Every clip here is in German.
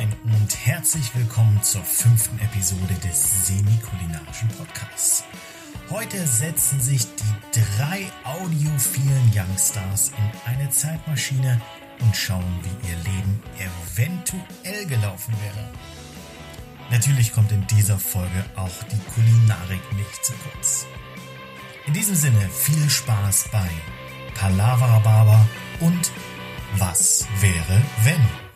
Moin und herzlich willkommen zur fünften Episode des semi-kulinarischen Podcasts. Heute setzen sich die drei audiophilen Youngstars in eine Zeitmaschine und schauen, wie ihr Leben eventuell gelaufen wäre. Natürlich kommt in dieser Folge auch die Kulinarik nicht zu kurz. In diesem Sinne viel Spaß bei Palavra Barber und Was wäre wenn?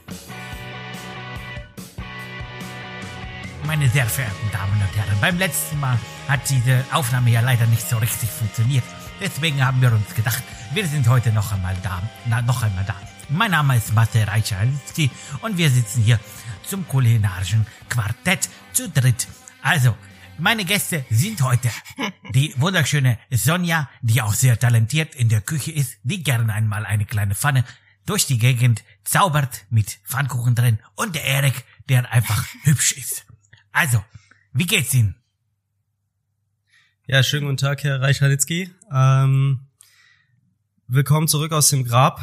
Meine sehr verehrten Damen und Herren, beim letzten Mal hat diese Aufnahme ja leider nicht so richtig funktioniert. Deswegen haben wir uns gedacht, wir sind heute noch einmal da. Na, noch einmal da. Mein Name ist Marcel Reichalski und wir sitzen hier zum kulinarischen Quartett zu dritt. Also, meine Gäste sind heute die wunderschöne Sonja, die auch sehr talentiert in der Küche ist, die gerne einmal eine kleine Pfanne durch die Gegend zaubert mit Pfannkuchen drin und der Erik, der einfach hübsch ist. Also, wie geht's Ihnen? Ja, schönen guten Tag, Herr Reichalitzki. Ähm, willkommen zurück aus dem Grab.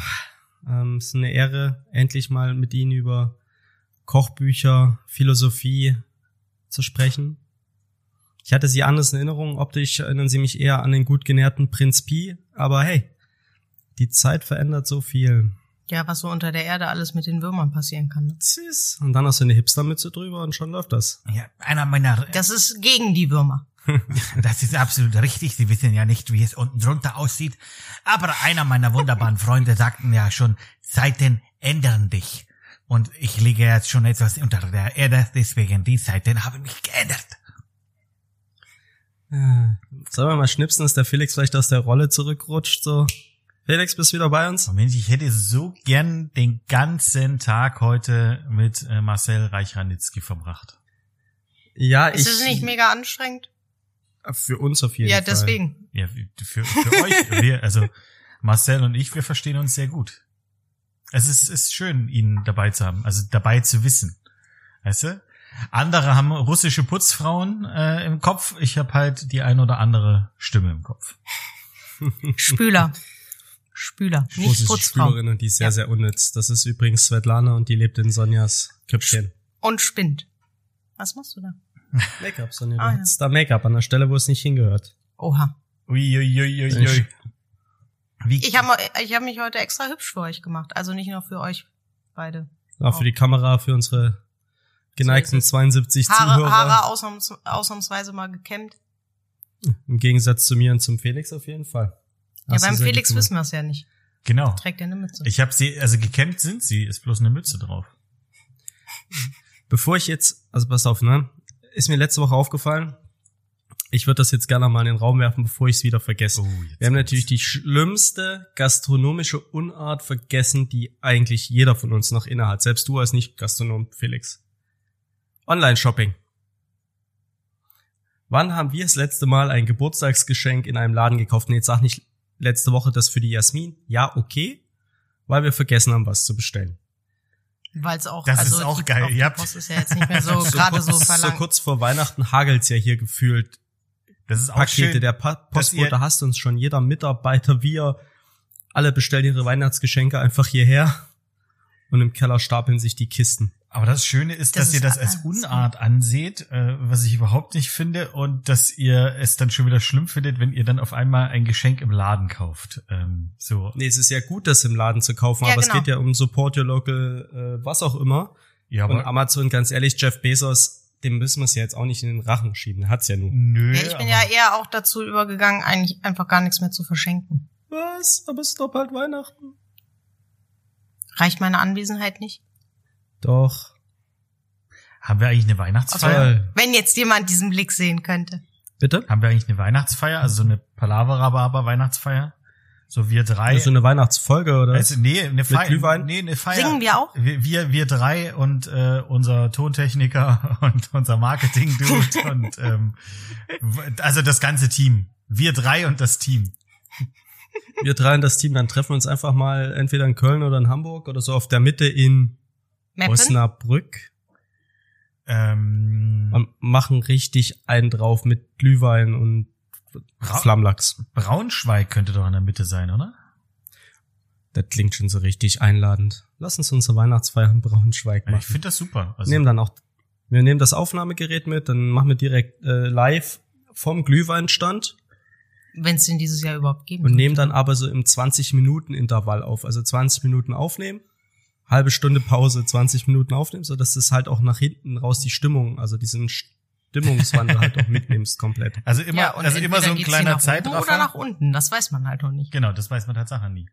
Ähm, es ist eine Ehre, endlich mal mit Ihnen über Kochbücher, Philosophie zu sprechen. Ich hatte Sie anders in Erinnerung. Optisch erinnern Sie mich eher an den gut genährten Prinz Pi. Aber hey, die Zeit verändert so viel. Ja, was so unter der Erde alles mit den Würmern passieren kann. Ne? Sis. Und dann hast du eine Hipstermütze drüber und schon läuft das. Ja, einer meiner Das ist gegen die Würmer. Das ist absolut richtig. Sie wissen ja nicht, wie es unten drunter aussieht. Aber einer meiner wunderbaren Freunde sagten ja schon, Zeiten ändern dich. Und ich liege jetzt schon etwas unter der Erde, deswegen die Zeiten haben mich geändert. Sollen wir mal schnipsen, dass der Felix vielleicht aus der Rolle zurückrutscht, so? Felix, bist du wieder bei uns? Moment, ich hätte so gern den ganzen Tag heute mit äh, Marcel Reichranitzky verbracht. Ja, Ist ich. es nicht mega anstrengend? Für uns auf jeden Ja, Fall. deswegen. Ja, für, für euch, wir, also Marcel und ich, wir verstehen uns sehr gut. Es ist, ist schön, ihn dabei zu haben, also dabei zu wissen. Weißt du? Andere haben russische Putzfrauen äh, im Kopf, ich habe halt die ein oder andere Stimme im Kopf. Spüler. Spüler, nicht Russische Putzfrau. Spülerin und die ist sehr, Ja. sehr unnütz. Das ist übrigens Svetlana und die lebt in Sonjas Köpfchen. Und spinnt. Was machst du da? Make-up, Sonja. Ah, du ja. da Make-up an der Stelle, wo es nicht hingehört. Oha. Uiuiuiui. Wie, Ich habe ich hab mich heute extra hübsch für euch gemacht. Also nicht nur für euch beide. Auch für die Kamera, für unsere geneigten So ist es. 72 Haare, Zuhörer. Haare ausnahms, ausnahmsweise mal gekämmt. Im Gegensatz zu mir und zum Felix auf jeden Fall. Ja, beim Felix gemacht. wissen wir es ja nicht. genau. Trägt er eine Mütze. Ich habe sie, also gekämmt sind sie, ist bloß eine Mütze drauf. Bevor ich jetzt, also pass auf, ne? Ist mir letzte Woche aufgefallen. Ich würde das jetzt gerne mal in den Raum werfen, bevor ich es wieder vergesse. Oh, Wir haben natürlich die schlimmste gastronomische Unart vergessen, die eigentlich jeder von uns noch innehat. Selbst du als Nicht-Gastronom, Felix. Online-Shopping. Wann haben wir das letzte Mal ein Geburtstagsgeschenk in einem Laden gekauft? Nee, jetzt sag nicht letzte Woche das für die Jasmin. Ja, okay. Weil wir vergessen haben, was zu bestellen. Weil es auch, Das also ist auch die- geil. Ihr habt- Post ist ja jetzt nicht mehr so So gerade kurz, so so verlangt. kurz vor Weihnachten hagelt's ja hier gefühlt Das ist auch Pakete. schön. Der pa Postbote hasst uns schon. Jeder Mitarbeiter, wir, alle bestellen ihre Weihnachtsgeschenke einfach hierher. Und im Keller stapeln sich die Kisten. Aber das Schöne ist, Das dass ihr ist das als. Unart anseht, äh, was ich überhaupt nicht finde, und dass ihr es dann schon wieder schlimm findet, wenn ihr dann auf einmal ein Geschenk im Laden kauft. Ähm, so, Nee, es ist ja gut, das im Laden zu kaufen, Ja, aber genau. es geht ja um Support Your Local, äh, was auch immer. ja, Und aber Amazon, ganz ehrlich, Jeff Bezos, dem müssen wir es ja jetzt auch nicht in den Rachen schieben. Hat's ja nun. nö. Ja, ich bin ja eher auch dazu übergegangen, eigentlich einfach gar nichts mehr zu verschenken. Was? Aber es ist doch bald Weihnachten. Reicht meine Anwesenheit nicht? Doch. haben wir eigentlich eine Also, Weihnachtsfeier? Toll. wenn jetzt jemand diesen Blick sehen könnte. Bitte? Haben wir eigentlich eine Weihnachtsfeier? Also so eine Palavra Weihnachtsfeier? So wir drei. So eine Weihnachtsfolge, oder? also, nee, eine Feier. Glühwein? Nee, eine Feier. Singen wir auch? Wir, wir, wir drei und äh, unser Tontechniker und unser Marketing-Dude und ähm, also das ganze Team. Wir drei und das Team. wir drei und das Team, dann treffen wir uns einfach mal entweder in Köln oder in Hamburg oder so auf der Mitte in Meppen? Osnabrück Ähm, und machen richtig einen drauf mit Glühwein und Bra- Flammlachs. Braunschweig könnte doch in der Mitte sein, oder? Das klingt schon so richtig einladend. Lass uns unsere Weihnachtsfeier in Braunschweig Ich machen. finde das super. Also, nehmen dann auch, wir nehmen das Aufnahmegerät mit, dann machen wir direkt äh, live vom Glühweinstand Wenn es den dieses Jahr überhaupt geben und nehmen dann aber so im 20 Minuten Intervall auf. Also 20 Minuten aufnehmen, halbe Stunde Pause, 20 Minuten aufnehmen, so dass es halt auch nach hinten raus die Stimmung, also diesen Stimmungswandel halt auch mitnimmst komplett. also immer, ja, und also immer so ein kleiner hier nach oben Zeitraffer. Oder nach unten, das weiß man halt noch nicht. Genau, das weiß man tatsächlich nie.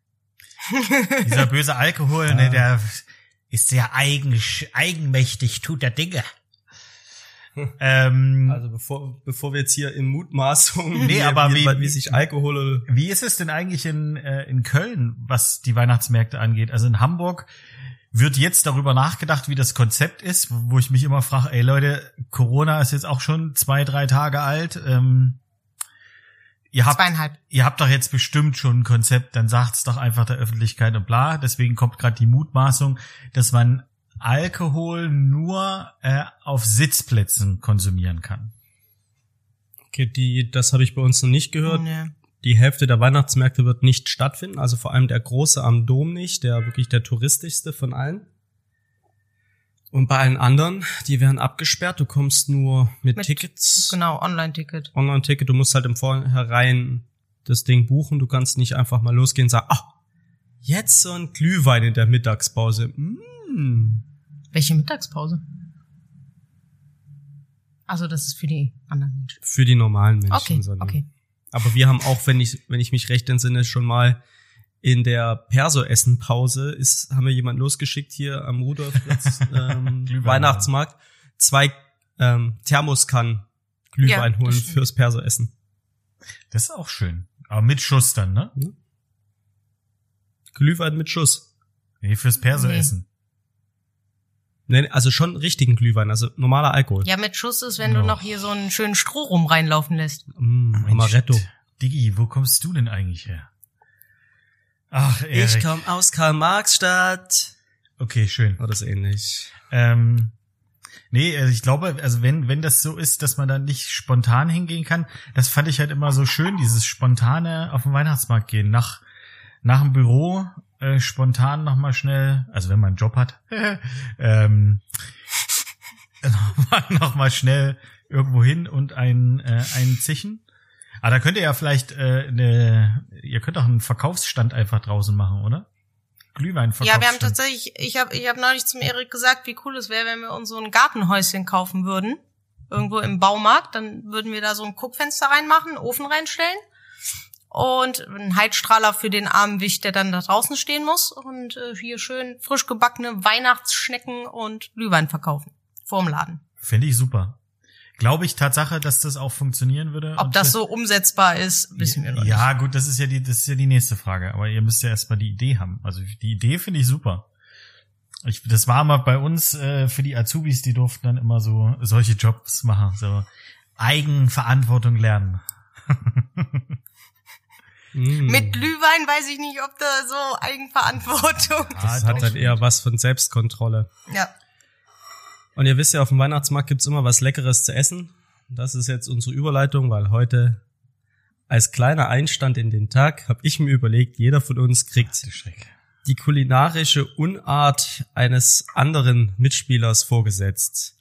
Dieser böse Alkohol, ne, der ist sehr eigen, eigenmächtig, tut der Dinge. ähm, Also bevor, bevor wir jetzt hier in Mutmaßungen, Nee, wie, aber wie, wie- wie sich Alkohol Wie ist es denn eigentlich in, äh, in Köln, was die Weihnachtsmärkte angeht? Also in Hamburg wird jetzt darüber nachgedacht, wie das Konzept ist, wo ich mich immer frage, ey Leute, Corona ist jetzt auch schon zwei, drei Tage alt. Ähm, ihr habt Zweieinhalb. ihr habt doch jetzt bestimmt schon ein Konzept, dann sagt's doch einfach der Öffentlichkeit und bla. Deswegen kommt gerade die Mutmaßung, dass man Alkohol nur äh, auf Sitzplätzen konsumieren kann. Okay, die, das habe ich bei uns noch nicht gehört. Nee. Die Hälfte der Weihnachtsmärkte wird nicht stattfinden, also vor allem der große am Dom nicht, der wirklich der touristischste von allen. Und bei allen anderen, die werden abgesperrt. Du kommst nur mit, Mit- Tickets, Genau, Online-Ticket. Online-Ticket. Du musst halt im Vorhinein das Ding buchen. Du kannst nicht einfach mal losgehen und sagen, ah, jetzt so ein Glühwein in der Mittagspause. Mm. Welche Mittagspause? Also das ist für die anderen Menschen. Für die normalen Menschen. Okay, sondern- okay. Aber wir haben auch, wenn ich, wenn ich mich recht entsinne, schon mal in der Perso-Essen-Pause ist, haben wir jemanden losgeschickt hier am Rudolfplatz, ähm, Weihnachtsmarkt, zwei ähm, Thermoskannen Glühwein Ja, holen fürs Perso-Essen. Das ist auch schön. Aber mit Schuss dann, ne? Glühwein mit Schuss. Nee, fürs Perso Nee, also schon richtigen Glühwein, also normaler Alkohol. Ja, mit Schuss ist, wenn du noch hier so einen schönen Strohrum reinlaufen lässt. Mm, Amaretto. Diggi, wo kommst du denn eigentlich her? Ach, Erik. komme aus Karl-Marx-Stadt. Okay, schön. Oder so ähnlich. Ähm, nee, also ich glaube, also wenn, wenn das so ist, dass man dann nicht spontan hingehen kann, das fand ich halt immer so schön, dieses spontane auf den Weihnachtsmarkt gehen. Nach, nach dem Büro äh, spontan nochmal schnell, also wenn man einen Job hat, ähm, nochmal noch mal schnell irgendwo hin und ein, äh, einen Zischen. Aber da könnt ihr ja vielleicht äh, eine, ihr könnt auch einen Verkaufsstand einfach draußen machen, oder? Glühweinverkaufsstand. Ja, wir haben tatsächlich, ich habe ich hab neulich zum Erik gesagt, wie cool es wäre, wenn wir uns so ein Gartenhäuschen kaufen würden. Irgendwo im Baumarkt. Dann würden wir da so ein Guckfenster reinmachen, einen Ofen reinstellen. Und einen Heizstrahler für den armen Wicht, der dann da draußen stehen muss. Und äh, hier schön frisch gebackene Weihnachtsschnecken und Glühwein verkaufen. Vorm Laden. Finde ich super. Glaube ich Tatsache, dass das auch funktionieren würde. Ob das so umsetzbar ist, wissen wir noch nicht. Ja, gut, das ist ja die, das ist ja die nächste Frage. Aber ihr müsst ja erstmal die Idee haben. Also die Idee finde ich super. Ich, das war mal bei uns äh, für die Azubis, die durften dann immer so solche Jobs machen, so Eigenverantwortung lernen. Mm. Mit Glühwein weiß ich nicht, ob da so Eigenverantwortung. Das Ah, hat doch. halt eher was von Selbstkontrolle. Ja. Und ihr wisst ja, auf dem Weihnachtsmarkt gibt's immer was Leckeres zu essen. Das ist jetzt unsere Überleitung, weil heute als kleiner Einstand in den Tag habe ich mir überlegt, jeder von uns kriegt Schreck. die kulinarische Unart eines anderen Mitspielers vorgesetzt.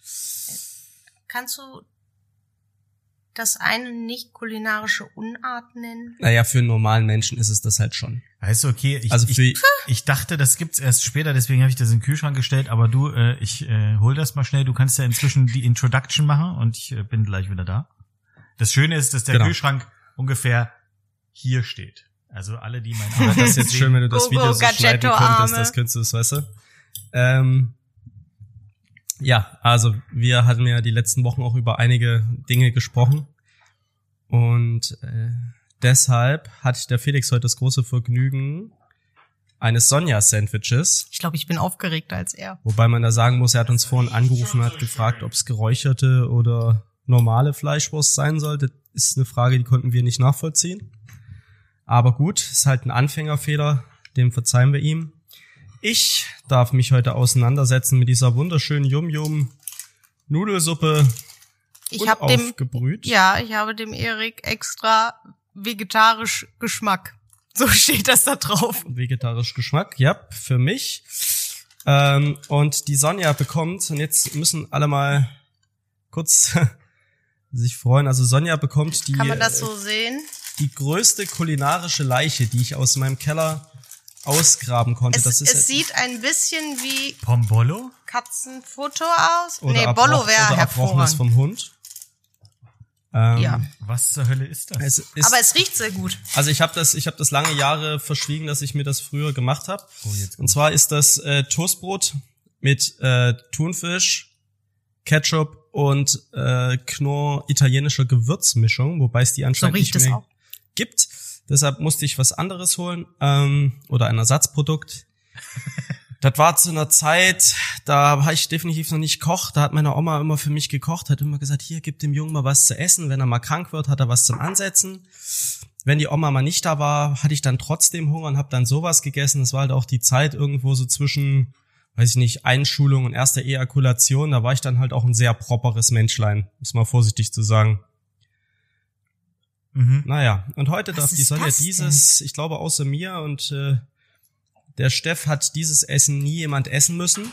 Kannst du das eine nicht kulinarische Unart nennen? Naja, für einen normalen Menschen ist es das halt schon. Weißt du, okay, ich, Also für, ich, ich dachte, das gibt's erst später, deswegen habe ich das in den Kühlschrank gestellt, aber du, äh, ich äh, hol das mal schnell, du kannst ja inzwischen die Introduction machen und ich äh, bin gleich wieder da. Das Schöne ist, dass der Genau. Kühlschrank ungefähr hier steht. Also alle, die mein aber das ist jetzt schön, wenn du das Go, Video go, so schneiden könntest, das könntest du, das, weißt du. Ähm, ja, also wir hatten ja die letzten Wochen auch über einige Dinge gesprochen und äh, deshalb hat der Felix heute das große Vergnügen eines Sonja-Sandwiches, Ich glaube, ich bin aufgeregter als er. wobei man da sagen muss, er hat uns vorhin angerufen und hat gefragt, ob es geräucherte oder normale Fleischwurst sein soll. Das ist eine Frage, die konnten wir nicht nachvollziehen. Aber gut, ist halt ein Anfängerfehler, dem verzeihen wir ihm. Ich darf mich heute auseinandersetzen mit dieser wunderschönen Yum-Yum Nudelsuppe Ich habe dem, ja, ich habe dem Erik extra vegetarisch Geschmack So steht das da drauf. Vegetarisch Geschmack, ja, für mich. Ähm, und die Sonja bekommt, und jetzt müssen alle mal kurz sich freuen. Also Sonja bekommt die, Kann man das äh, so sehen? die größte kulinarische Leiche, die ich aus meinem Keller ausgraben konnte. Es, das ist es sieht ein bisschen wie Pombolo? Katzenfutter aus. oder nee, Bollo wäre hervorragend. vom Hund. Ähm, Ja. Was zur Hölle ist das? Es ist, Aber es riecht sehr gut. also ich habe das, ich habe das lange Jahre verschwiegen, dass ich mir das früher gemacht habe. Oh, Und zwar ist das äh, Toastbrot mit äh, Thunfisch, Ketchup und äh, Knorr italienischer Gewürzmischung, wobei es die So anscheinend riecht nicht mehr gibt. Deshalb musste ich was anderes holen ähm, oder ein Ersatzprodukt. Das war zu einer Zeit, da war ich definitiv noch nicht Koch. Da hat meine Oma immer für mich gekocht, hat immer gesagt, hier, gib dem Jungen mal was zu essen. Wenn er mal krank wird, hat er was zum Ansetzen. Wenn die Oma mal nicht da war, hatte ich dann trotzdem Hunger und habe dann sowas gegessen. Das war halt auch die Zeit irgendwo so zwischen, weiß ich nicht, Einschulung und erster Ejakulation. Da war ich dann halt auch ein sehr properes Menschlein, muss mal vorsichtig zu sagen. Mhm. Naja, und heute Was darf die ist Sonja dieses, ich glaube außer mir und äh, der Steff hat dieses Essen nie jemand essen müssen.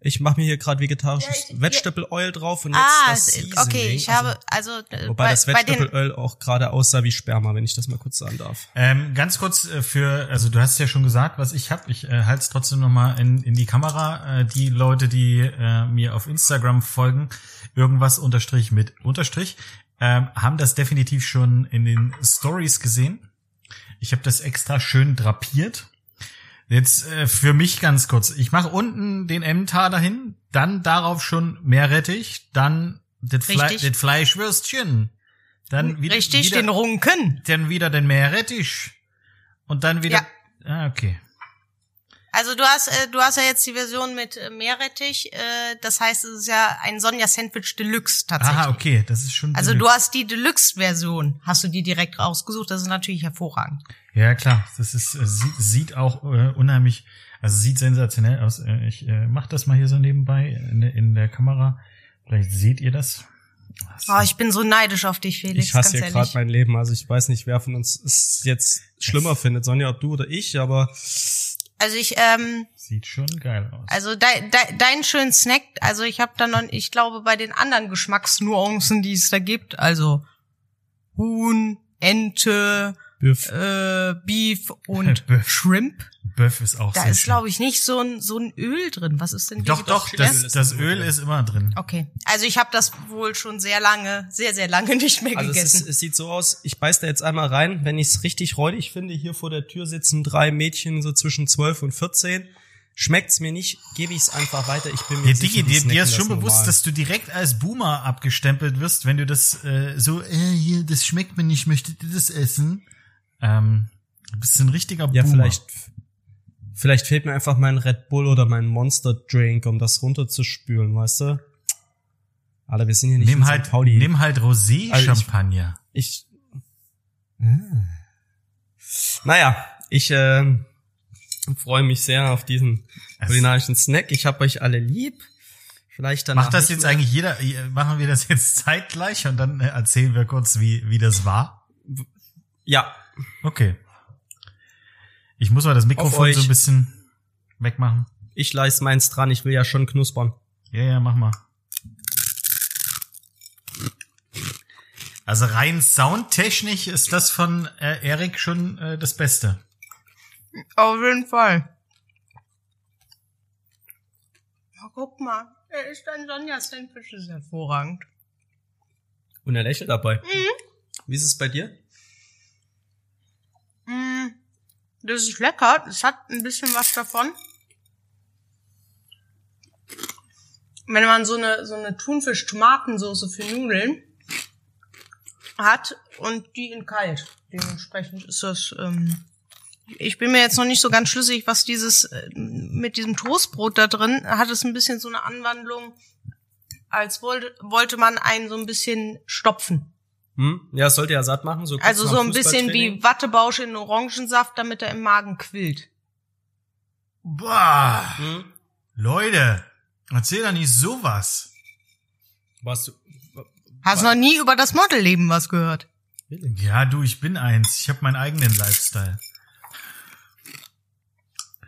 Ich mache mir hier gerade vegetarisches Ja, ich- Vegetable Oil drauf und jetzt Ah, das es- Seasoning. okay, ich also, habe, also, äh, Wobei bei, das bei den, Vegetable Oil auch gerade aussah wie Sperma, wenn ich das mal kurz sagen darf. Ähm, ganz kurz äh, für, also du hast ja schon gesagt, was ich habe. Ich äh, halte es trotzdem nochmal in, in die Kamera. Äh, die Leute, die äh, mir auf Instagram folgen, irgendwas unterstrich mit Unterstrich, ähm, haben das definitiv schon in den Stories gesehen. Ich habe das extra schön drapiert. Jetzt äh, für mich ganz kurz. Ich mache unten den Emmental dahin, dann darauf schon Meerrettich, dann das, Fle das Fleischwürstchen, dann wieder, richtig, wieder, den Runken. dann wieder den Meerrettich und dann wieder. Ah, okay. Also du hast, äh, du hast ja jetzt die Version mit äh, Meerrettich, äh, das heißt, es ist ja ein Sonja Sandwich Deluxe tatsächlich. Aha, okay, das ist schon. Also du Deluxe. hast die Deluxe-Version, hast du die direkt rausgesucht, das ist natürlich hervorragend. Ja, klar. Das ist äh, sieht, auch äh, unheimlich, also sieht sensationell aus. Äh, ich äh, mach das mal hier so nebenbei in, der- in der Kamera. Vielleicht seht ihr das. Oh, ich bin so neidisch auf dich, Felix, ich hasse ganz ja gerade mein Leben. Also ich weiß nicht, wer von uns es jetzt schlimmer findet. Sonja, ob du oder ich, aber Also ich, ähm, Sieht schon geil aus. also de, de, dein schönen Snack, also ich habe da noch, ich glaube bei den anderen Geschmacksnuancen, die es da gibt, also Huhn, Ente, Büff. äh, Beef und Böff. Shrimp. Böff ist auch Da sehr ist, schön. glaube ich, nicht so ein, so ein Öl drin. Was ist denn Doch, doch, das das, Öl ist das Öl ist immer drin. Okay, also ich habe das wohl schon sehr lange, sehr, sehr lange nicht mehr Also es, gegessen. ist, es sieht so aus, ich beiß da jetzt einmal rein, wenn ich es richtig räudig finde, hier vor der Tür sitzen drei Mädchen so zwischen 12 und 14. Schmeckt's mir nicht, gebe ich es einfach weiter. Ich bin mir Ja, sicher, Digi, dir, dir ist schon das bewusst, normal. dass du direkt als Boomer abgestempelt wirst, wenn du das äh, so, äh, hier, das schmeckt mir nicht, möchtet ihr das essen? Ähm, du bist ein richtiger Ja, Boomer. vielleicht, vielleicht fehlt mir einfach mein Red Bull oder mein Monster Drink, um das runterzuspülen, weißt du? Alter, wir sind hier nicht Nimm halt. Pauli. nimm halt Rosé-Champagner. Ich. Ah. Naja, ich äh, freue mich sehr auf diesen Es- kulinarischen Snack. Ich hab euch alle lieb. Vielleicht dann Macht das jetzt eigentlich jeder, äh, machen wir das jetzt zeitgleich und dann äh, erzählen wir kurz, wie, wie das war? Ja, Okay. Ich muss mal das Mikrofon so ein bisschen wegmachen. ich leist meins dran. Ich will ja schon knuspern. Ja, ja, mach mal. Also rein soundtechnisch ist das von äh, Erik schon äh, das Beste. Auf jeden Fall. Ja, guck mal, er ist ein Sonja Sandwich, ist hervorragend. Und er lächelt dabei. Wie ist es bei dir? Mm, das ist lecker, es hat ein bisschen was davon. Wenn man so eine, so eine Thunfisch-Tomatensoße für Nudeln hat und die in kalt. Dementsprechend ist das, ähm, ich bin mir jetzt noch nicht so ganz schlüssig, was dieses, äh, mit diesem Toastbrot da drin, hat es ein bisschen so eine Anwandlung, als wollte, wollte man einen so ein bisschen stopfen. Hm? Ja, es sollte ja satt machen. So Also so ein bisschen wie Wattebausch in Orangensaft, damit er im Magen quillt. Boah, Hm? Leute, erzähl doch nicht sowas. Warst du, Hast noch nie über das Modelleben was gehört? Ja, du, ich bin eins. Ich habe meinen eigenen Lifestyle.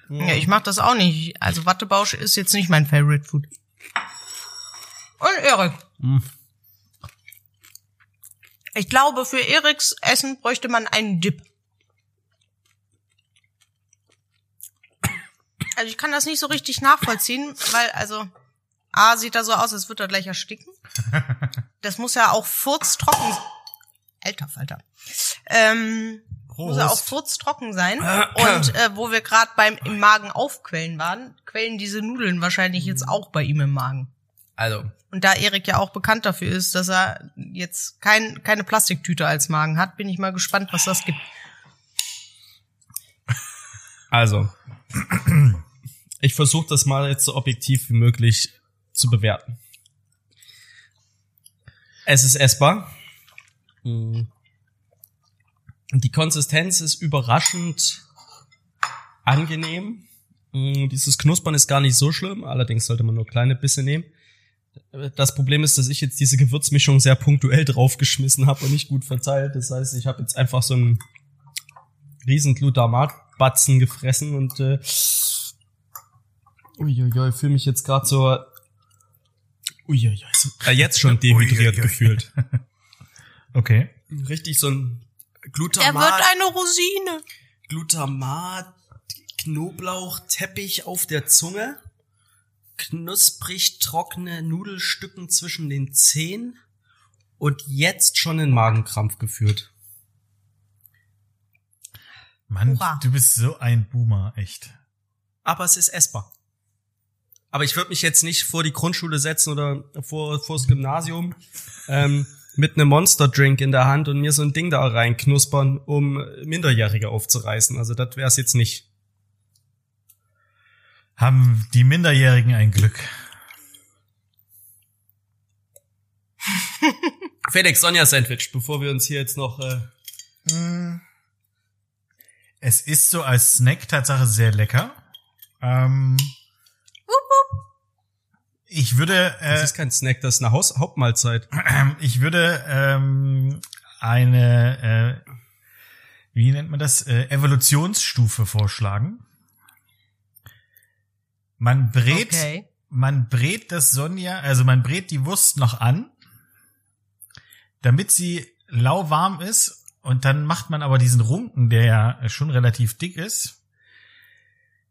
Ja, ich mach das auch nicht. Also Wattebausch ist jetzt nicht mein Favorite Food. Und Erik. Ich glaube, für Eriks Essen bräuchte man einen Dip. Also ich kann das nicht so richtig nachvollziehen, weil also A sieht da so aus, als würde er gleich ersticken. Das muss ja auch furztrocken. Alter Falter. Ähm, muss ja auch furztrocken sein. Und äh, wo wir gerade beim im Magen aufquellen waren, quellen diese Nudeln wahrscheinlich jetzt auch bei ihm im Magen. Also, Und da Erik ja auch bekannt dafür ist, dass er jetzt kein, keine Plastiktüte als Magen hat, bin ich mal gespannt, was das gibt. also. Ich versuche das mal jetzt so objektiv wie möglich zu bewerten. Es ist essbar. Mm. Die Konsistenz ist überraschend angenehm. Mm, Dieses Knuspern ist gar nicht so schlimm, allerdings sollte man nur kleine Bisse nehmen. Das Problem ist, dass ich jetzt diese Gewürzmischung sehr punktuell draufgeschmissen habe und nicht gut verteilt. Das heißt, ich habe jetzt einfach so einen riesen Glutamatbatzen gefressen und äh, uiuiui, fühle mich jetzt gerade so uiuiui, so, äh, jetzt schon dehydriert Uiuiui. gefühlt. Okay. Richtig so ein Er Glutamat, wird eine Rosine. Glutamat, Knoblauch, Teppich auf der Zunge, knusprig trockene Nudelstücken zwischen den Zähnen und jetzt schon in Magenkrampf geführt. Mann, Hurra. du bist so ein Boomer, echt. aber es ist essbar. Aber ich würde mich jetzt nicht vor die Grundschule setzen oder vor vors Gymnasium ähm, mit einem Monster-Drink in der Hand und mir so ein Ding da reinknuspern, um Minderjährige aufzureißen. Also das wär's jetzt nicht. Haben die Minderjährigen ein Glück. Felix, Sonja Sandwich, bevor wir uns hier jetzt noch... Äh, Es ist so als Snack Tatsache sehr lecker. Ähm, ich würde, das äh, ist kein Snack, das ist eine Haus Hauptmahlzeit. ich würde ähm, eine, äh, wie nennt man das, äh, Evolutionsstufe vorschlagen. Man brät, Okay. man brät das Sonja, also man brät die Wurst noch an, damit sie lauwarm ist und dann macht man aber diesen Runken, der ja schon relativ dick ist,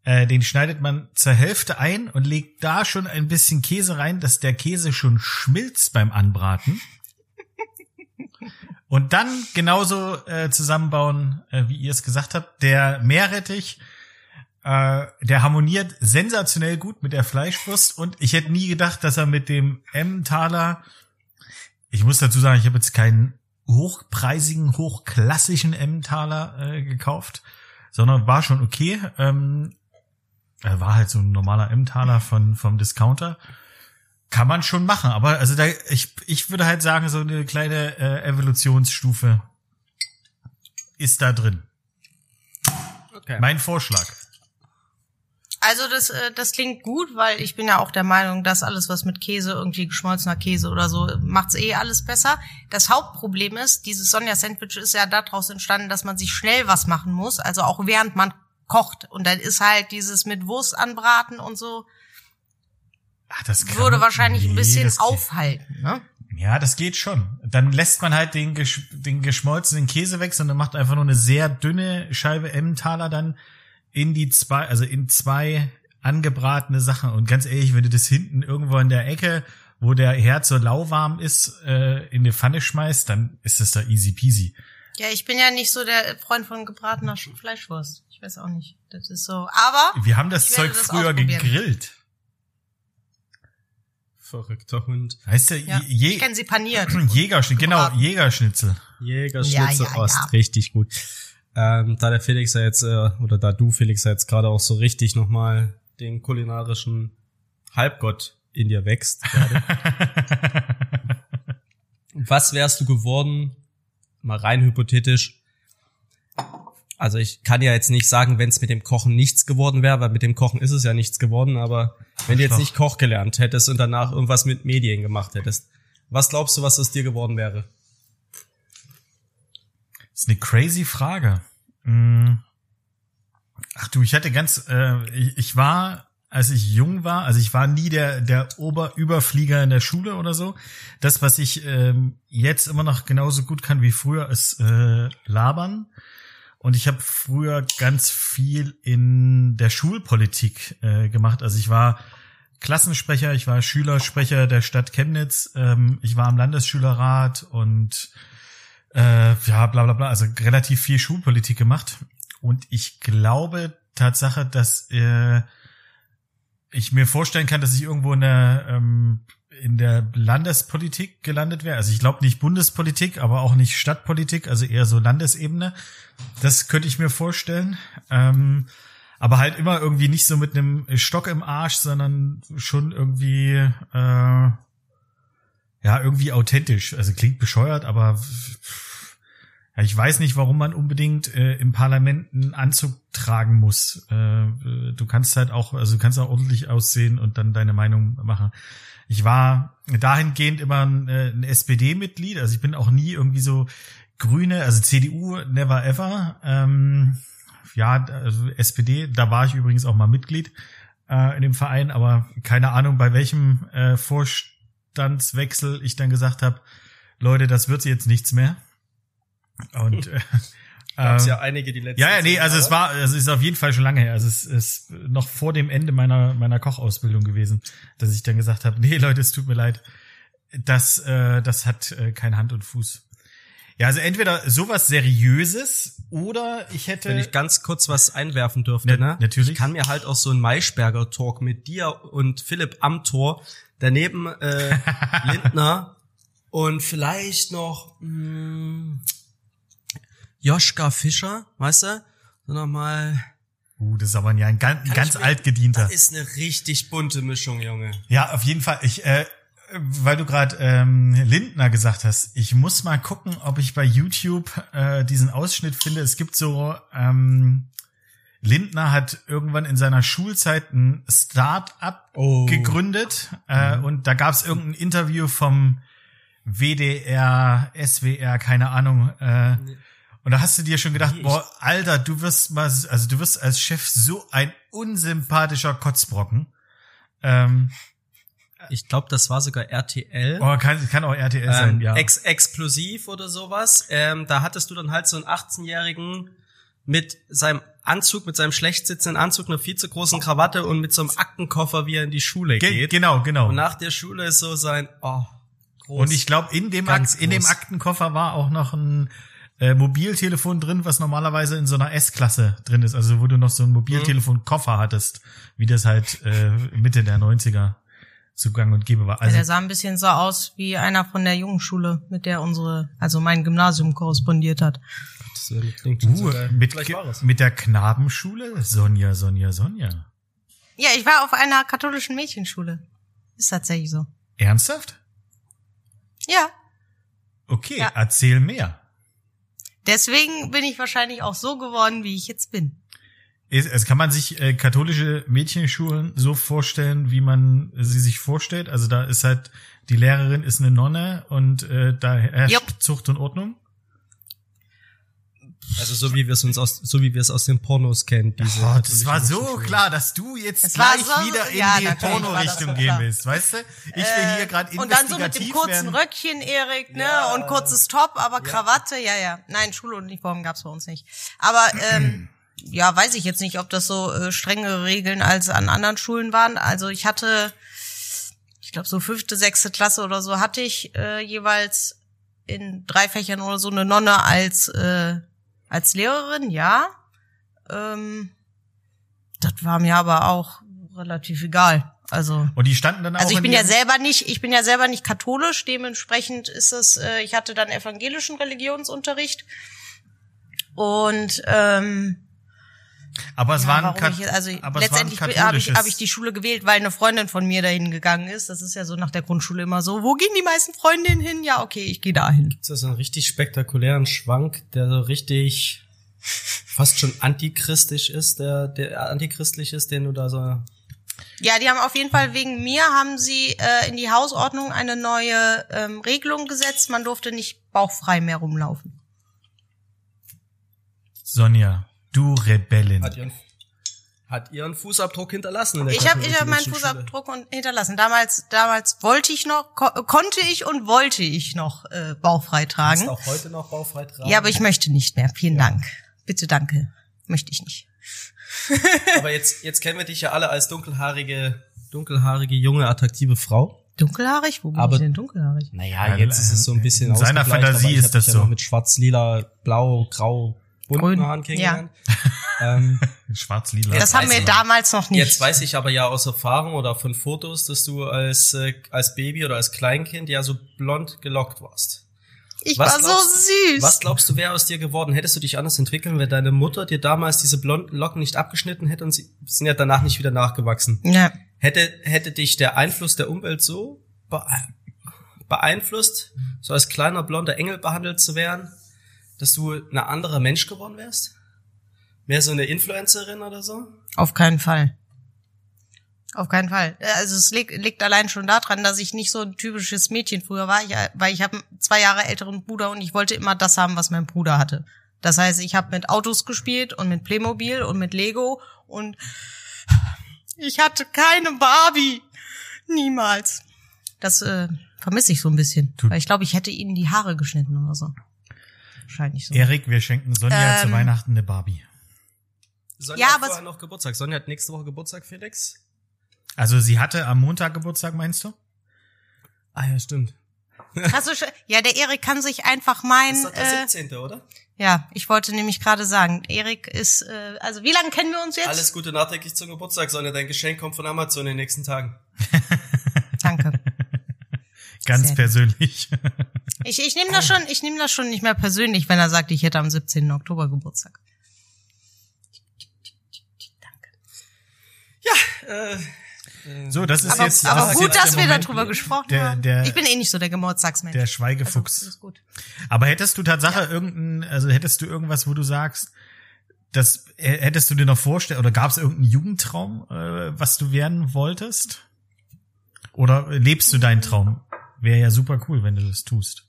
äh, den schneidet man zur Hälfte ein und legt da schon ein bisschen Käse rein, dass der Käse schon schmilzt beim Anbraten. Und dann genauso äh, zusammenbauen, äh, wie ihr es gesagt habt. Der Meerrettich, äh, der harmoniert sensationell gut mit der Fleischwurst und ich hätte nie gedacht, dass er mit dem Emmentaler, ich muss dazu sagen, ich habe jetzt keinen hochpreisigen, hochklassischen Emmentaler äh, gekauft, sondern war schon okay. Ähm, er war halt so ein normaler Emmentaler von vom Discounter. Kann man schon machen, aber also da ich ich würde halt sagen so eine kleine äh, Evolutionsstufe ist da drin. Okay. Mein Vorschlag. Also das, äh, das klingt gut, weil ich bin ja auch der Meinung, dass alles, was mit Käse, irgendwie geschmolzener Käse oder so, macht's eh alles besser. Das Hauptproblem ist, dieses Sonja-Sandwich ist ja daraus entstanden, dass man sich schnell was machen muss, also auch während man kocht. Und dann ist halt dieses mit Wurst anbraten und so, Ach, das würde wahrscheinlich ein nee, bisschen das geht- aufhalten. Ne? Ja, das geht schon. Dann lässt man halt den, den geschmolzenen Käse weg, sondern macht einfach nur eine sehr dünne Scheibe Emmentaler dann in die zwei, also in zwei angebratene Sachen. Und ganz ehrlich, wenn du das hinten irgendwo in der Ecke, wo der Herd so lauwarm ist, äh, in die Pfanne schmeißt, dann ist das da easy peasy. Ja, ich bin ja nicht so der Freund von gebratener Sch- Fleischwurst. Ich weiß auch nicht. Das ist so. Aber Wir haben das Zeug das früher gegrillt. Verrückter Hund. Weißt du, ja, Je ich kenne sie paniert. Jägerschnitzel, genau. Jägerschnitzel. Jägerschnitzel Ja, ja, Ost, richtig gut. Ähm, da der Felix ja jetzt, äh, oder da du Felix ja jetzt gerade auch so richtig nochmal den kulinarischen Halbgott in dir wächst. Was wärst du geworden, mal rein hypothetisch? Also ich kann ja jetzt nicht sagen, wenn es mit dem Kochen nichts geworden wäre, weil mit dem Kochen ist es ja nichts geworden, aber wenn du jetzt nicht Koch gelernt hättest und danach irgendwas mit Medien gemacht hättest, was glaubst du, was aus dir geworden wäre? Das ist eine crazy Frage. Hm. Ach du, ich hatte ganz, äh, ich, ich war, als ich jung war, also ich war nie der der Oberüberflieger in der Schule oder so. Das, was ich ähm, jetzt immer noch genauso gut kann wie früher, ist äh, labern. Und ich habe früher ganz viel in der Schulpolitik äh, gemacht. Also ich war Klassensprecher, ich war Schülersprecher der Stadt Chemnitz, ähm, ich war am Landesschülerrat und äh, ja, bla bla bla, also relativ viel Schulpolitik gemacht. Und ich glaube Tatsache, dass äh, ich mir vorstellen kann, dass ich irgendwo in der, ähm, in der Landespolitik gelandet wäre. Also ich glaube nicht Bundespolitik, aber auch nicht Stadtpolitik, also eher so Landesebene. Das könnte ich mir vorstellen. Ähm, aber halt immer irgendwie nicht so mit einem Stock im Arsch, sondern schon irgendwie äh, ja irgendwie authentisch. Also klingt bescheuert, aber ja, ich weiß nicht, warum man unbedingt äh, im Parlament einen Anzug tragen muss. Äh, du kannst halt auch, also du kannst auch ordentlich aussehen und dann deine Meinung machen. Ich war dahingehend immer ein, äh, ein SPD-Mitglied, also ich bin auch nie irgendwie so Grüne, also CDU never ever. Ähm, ja, also SPD, da war ich übrigens auch mal Mitglied äh, in dem Verein, aber keine Ahnung, bei welchem äh, Vorstandswechsel ich dann gesagt habe, Leute, das wird jetzt nichts mehr. Und äh, Gab's ähm, ja einige die letzten ja, ja, nee, also es war, es ist auf jeden Fall schon lange her. Also es ist noch vor dem Ende meiner meiner Kochausbildung gewesen, dass ich dann gesagt habe, nee, Leute, es tut mir leid, das äh, das hat äh, kein Hand und Fuß. Ja, also entweder sowas seriöses oder ich hätte Wenn ich ganz kurz was einwerfen dürfte, Na- ne? natürlich. Ich kann mir halt auch so ein Maischberger-Talk mit dir und Philipp am Tor, daneben äh, Lindner und vielleicht noch mh, Joschka Fischer, weißt du? So nochmal. uh, das ist aber ein ganz, ein ganz mir- altgedienter. Das ist eine richtig bunte Mischung, Junge. Ja, auf jeden Fall. Ich, äh, weil du gerade ähm, Lindner gesagt hast, ich muss mal gucken, ob ich bei YouTube äh, diesen Ausschnitt finde. Es gibt so, ähm, Lindner hat irgendwann in seiner Schulzeit ein Start-up Oh. gegründet äh, und da gab es irgendein Interview vom WDR, SWR, keine Ahnung. Äh, und da hast du dir schon gedacht, Nee, boah, Alter, du wirst mal, also du wirst als Chef so ein unsympathischer Kotzbrocken. Ähm, Ich glaube, das war sogar RTL. Oh, kann, kann auch RTL sein, ähm, ja. Ex explosiv oder sowas. Ähm, da hattest du dann halt so einen 18-Jährigen mit seinem Anzug, mit seinem schlecht sitzenden Anzug, einer viel zu großen Krawatte und mit so einem Aktenkoffer, wie er in die Schule Ge geht. genau, genau. Und nach der Schule ist so sein, oh, groß. Und ich glaube, in dem Ganz Akt, in dem. Aktenkoffer war auch noch ein äh, Mobiltelefon drin, was normalerweise in so einer S-Klasse drin ist. Also wo du noch so einen Mobiltelefonkoffer hattest, wie das halt äh, Mitte der 90er so gang und gäbe war. Ja, Also der sah ein bisschen so aus wie einer von der jungen Schule, mit der unsere, also mein Gymnasium korrespondiert hat. Das klingt so uh, geil. mit, mit der Knabenschule? Sonja, Sonja, Sonja. Ja, ich war auf einer katholischen Mädchenschule. Ist tatsächlich so. Ernsthaft? Ja. Okay, Ja. erzähl mehr. Deswegen bin ich wahrscheinlich auch so geworden, wie ich jetzt bin. Ist, es kann man sich äh, katholische Mädchenschulen so vorstellen, wie man sie sich vorstellt. Also da ist halt die Lehrerin ist eine Nonne und äh, da herrscht Jupp. Zucht und Ordnung. Also so wie wir es uns aus, so wie wir es aus den Pornos kennen. Diese Oh, das war so klar, dass du jetzt Es war gleich so- wieder in ja, die das Porno-Richtung gehen klar. willst, weißt du? Ich will hier gerade Äh, Und dann so mit dem kurzen werden. Röckchen, Erik, ne? Ja. Und kurzes Top, aber Krawatte, ja, ja. Nein, Schuluniform gab's bei uns nicht. Aber ähm, ja, weiß ich jetzt nicht, ob das so äh, strengere Regeln als an anderen Schulen waren. Also ich hatte, ich glaube so fünfte, sechste Klasse oder so, hatte ich äh, jeweils in drei Fächern oder so eine Nonne als äh, als Lehrerin, ja. Ähm, das war mir aber auch relativ egal. Also Und die standen dann auch also ich in bin ja selber nicht, ich bin ja selber nicht katholisch, dementsprechend ist es, äh, ich hatte dann evangelischen Religionsunterricht und ähm, aber es ja, waren ich, also aber ein letztendlich habe ich, hab ich die Schule gewählt, weil eine Freundin von mir dahin gegangen ist. Das ist ja so nach der Grundschule immer so, wo gehen die meisten Freundinnen hin? Ja, okay, ich gehe dahin. Ist das so einen richtig spektakulären Schwank, der so richtig fast schon antichristisch ist, der, der antichristlich ist, den du da so. Ja, die haben auf jeden Fall wegen mir haben sie äh, in die Hausordnung eine neue ähm, Regelung gesetzt. Man durfte nicht bauchfrei mehr rumlaufen. Sonja, du Rebellin. Hat ihren, hat ihren Fußabdruck hinterlassen. In der Ich habe ich hab meinen Schule. Fußabdruck und- hinterlassen. Damals, damals wollte ich noch, ko konnte ich und wollte ich noch äh, bauchfrei Kannst tragen. auch heute noch baufrei tragen. Ja, aber ich möchte nicht mehr. Vielen Dank. Bitte danke. Möchte ich nicht. Aber jetzt, jetzt kennen wir dich ja alle als dunkelhaarige, dunkelhaarige, junge, attraktive Frau. Dunkelhaarig? Wo bin Aber- ich denn dunkelhaarig? Naja, Ja, jetzt ist es so ein bisschen in seiner Fantasie ist das ja so. mit schwarz, lila, blau, grau, bunten Grün, Haaren kennengelernt. ähm, Schwarz-lila. Das haben wir damals noch nicht. jetzt weiß ich aber ja aus Erfahrung oder von Fotos, dass du als, äh, als Baby oder als Kleinkind ja so blond gelockt warst. ich was war so glaubst- süß. Was glaubst du, wäre aus dir geworden? Hättest du dich anders entwickeln, wenn deine Mutter dir damals diese blonden Locken nicht abgeschnitten hätte und sie sind ja danach nicht wieder nachgewachsen? Ja. Hätte, hätte dich der Einfluss der Umwelt so be beeinflusst, so als kleiner blonder Engel behandelt zu werden, dass du ein anderer Mensch geworden wärst? Mehr so eine Influencerin oder so? Auf keinen Fall. Auf keinen Fall. Also es liegt, liegt allein schon daran, dass ich nicht so ein typisches Mädchen früher war, ich, weil ich habe einen zwei Jahre älteren Bruder und ich wollte immer das haben, was mein Bruder hatte. Das heißt, ich habe mit Autos gespielt und mit Playmobil und mit Lego und ich hatte keine Barbie. Niemals. Das äh, vermisse ich so ein bisschen. Weil ich glaube, ich hätte ihnen die Haare geschnitten oder so. Wahrscheinlich so. Erik, wir schenken Sonja zu Ähm. Weihnachten eine Barbie. Sonja Ja, hat aber noch Geburtstag. Sonja hat nächste Woche Geburtstag, Felix. Also sie hatte am Montag Geburtstag, meinst du? Ah ja, stimmt. Hast du schon, ja, der Erik kann sich einfach mein. Das ist doch der Äh, 17., oder? ja, ich wollte nämlich gerade sagen, Erik ist, äh, also wie lange kennen wir uns jetzt? Alles Gute nachträglich zum Geburtstag, Sonja. Dein Geschenk kommt von Amazon in den nächsten Tagen. Danke. Ganz Sehr persönlich. Ich, ich nehme das schon, ich nehme das schon nicht mehr persönlich, wenn er sagt, ich hätte am 17. Oktober Geburtstag. Äh, So, das ist Aber, jetzt, aber das ist gut, jetzt dass wir Moment, darüber gesprochen der- haben. der- ich bin eh nicht so der Geburtstagsmensch. der Schweigefuchs. Also, ist gut. Aber hättest du Tatsache irgendein, also hättest du irgendwas, wo du sagst, das äh, hättest du dir noch vorstellen, oder gab es irgendeinen Jugendtraum, äh, was du werden wolltest? Oder lebst du deinen Traum? Wäre ja super cool, wenn du das tust.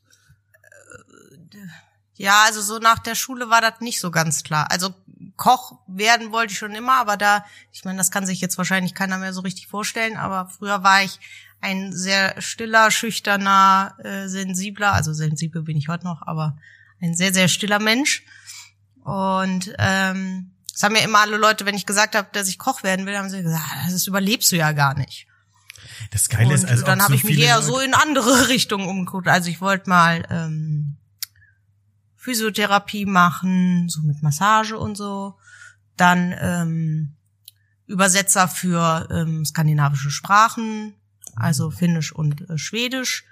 Ja, also so nach der Schule war das nicht so ganz klar. Also Koch werden wollte ich schon immer, aber da, ich meine, das kann sich jetzt wahrscheinlich keiner mehr so richtig vorstellen, aber früher war ich ein sehr stiller, schüchterner, äh, sensibler, also sensibel bin ich heute noch, aber ein sehr, sehr stiller Mensch. Und ähm, das haben mir immer alle Leute, wenn ich gesagt habe, dass ich Koch werden will, haben sie gesagt, "Ah, das überlebst du ja gar nicht. Das Geile ist, also dann habe so ich mich eher Leute- so in andere Richtungen umgeguckt. Also ich wollte mal ähm, Physiotherapie machen, so mit Massage und so. Dann ähm, Übersetzer für ähm, skandinavische Sprachen, also Finnisch und äh, Schwedisch.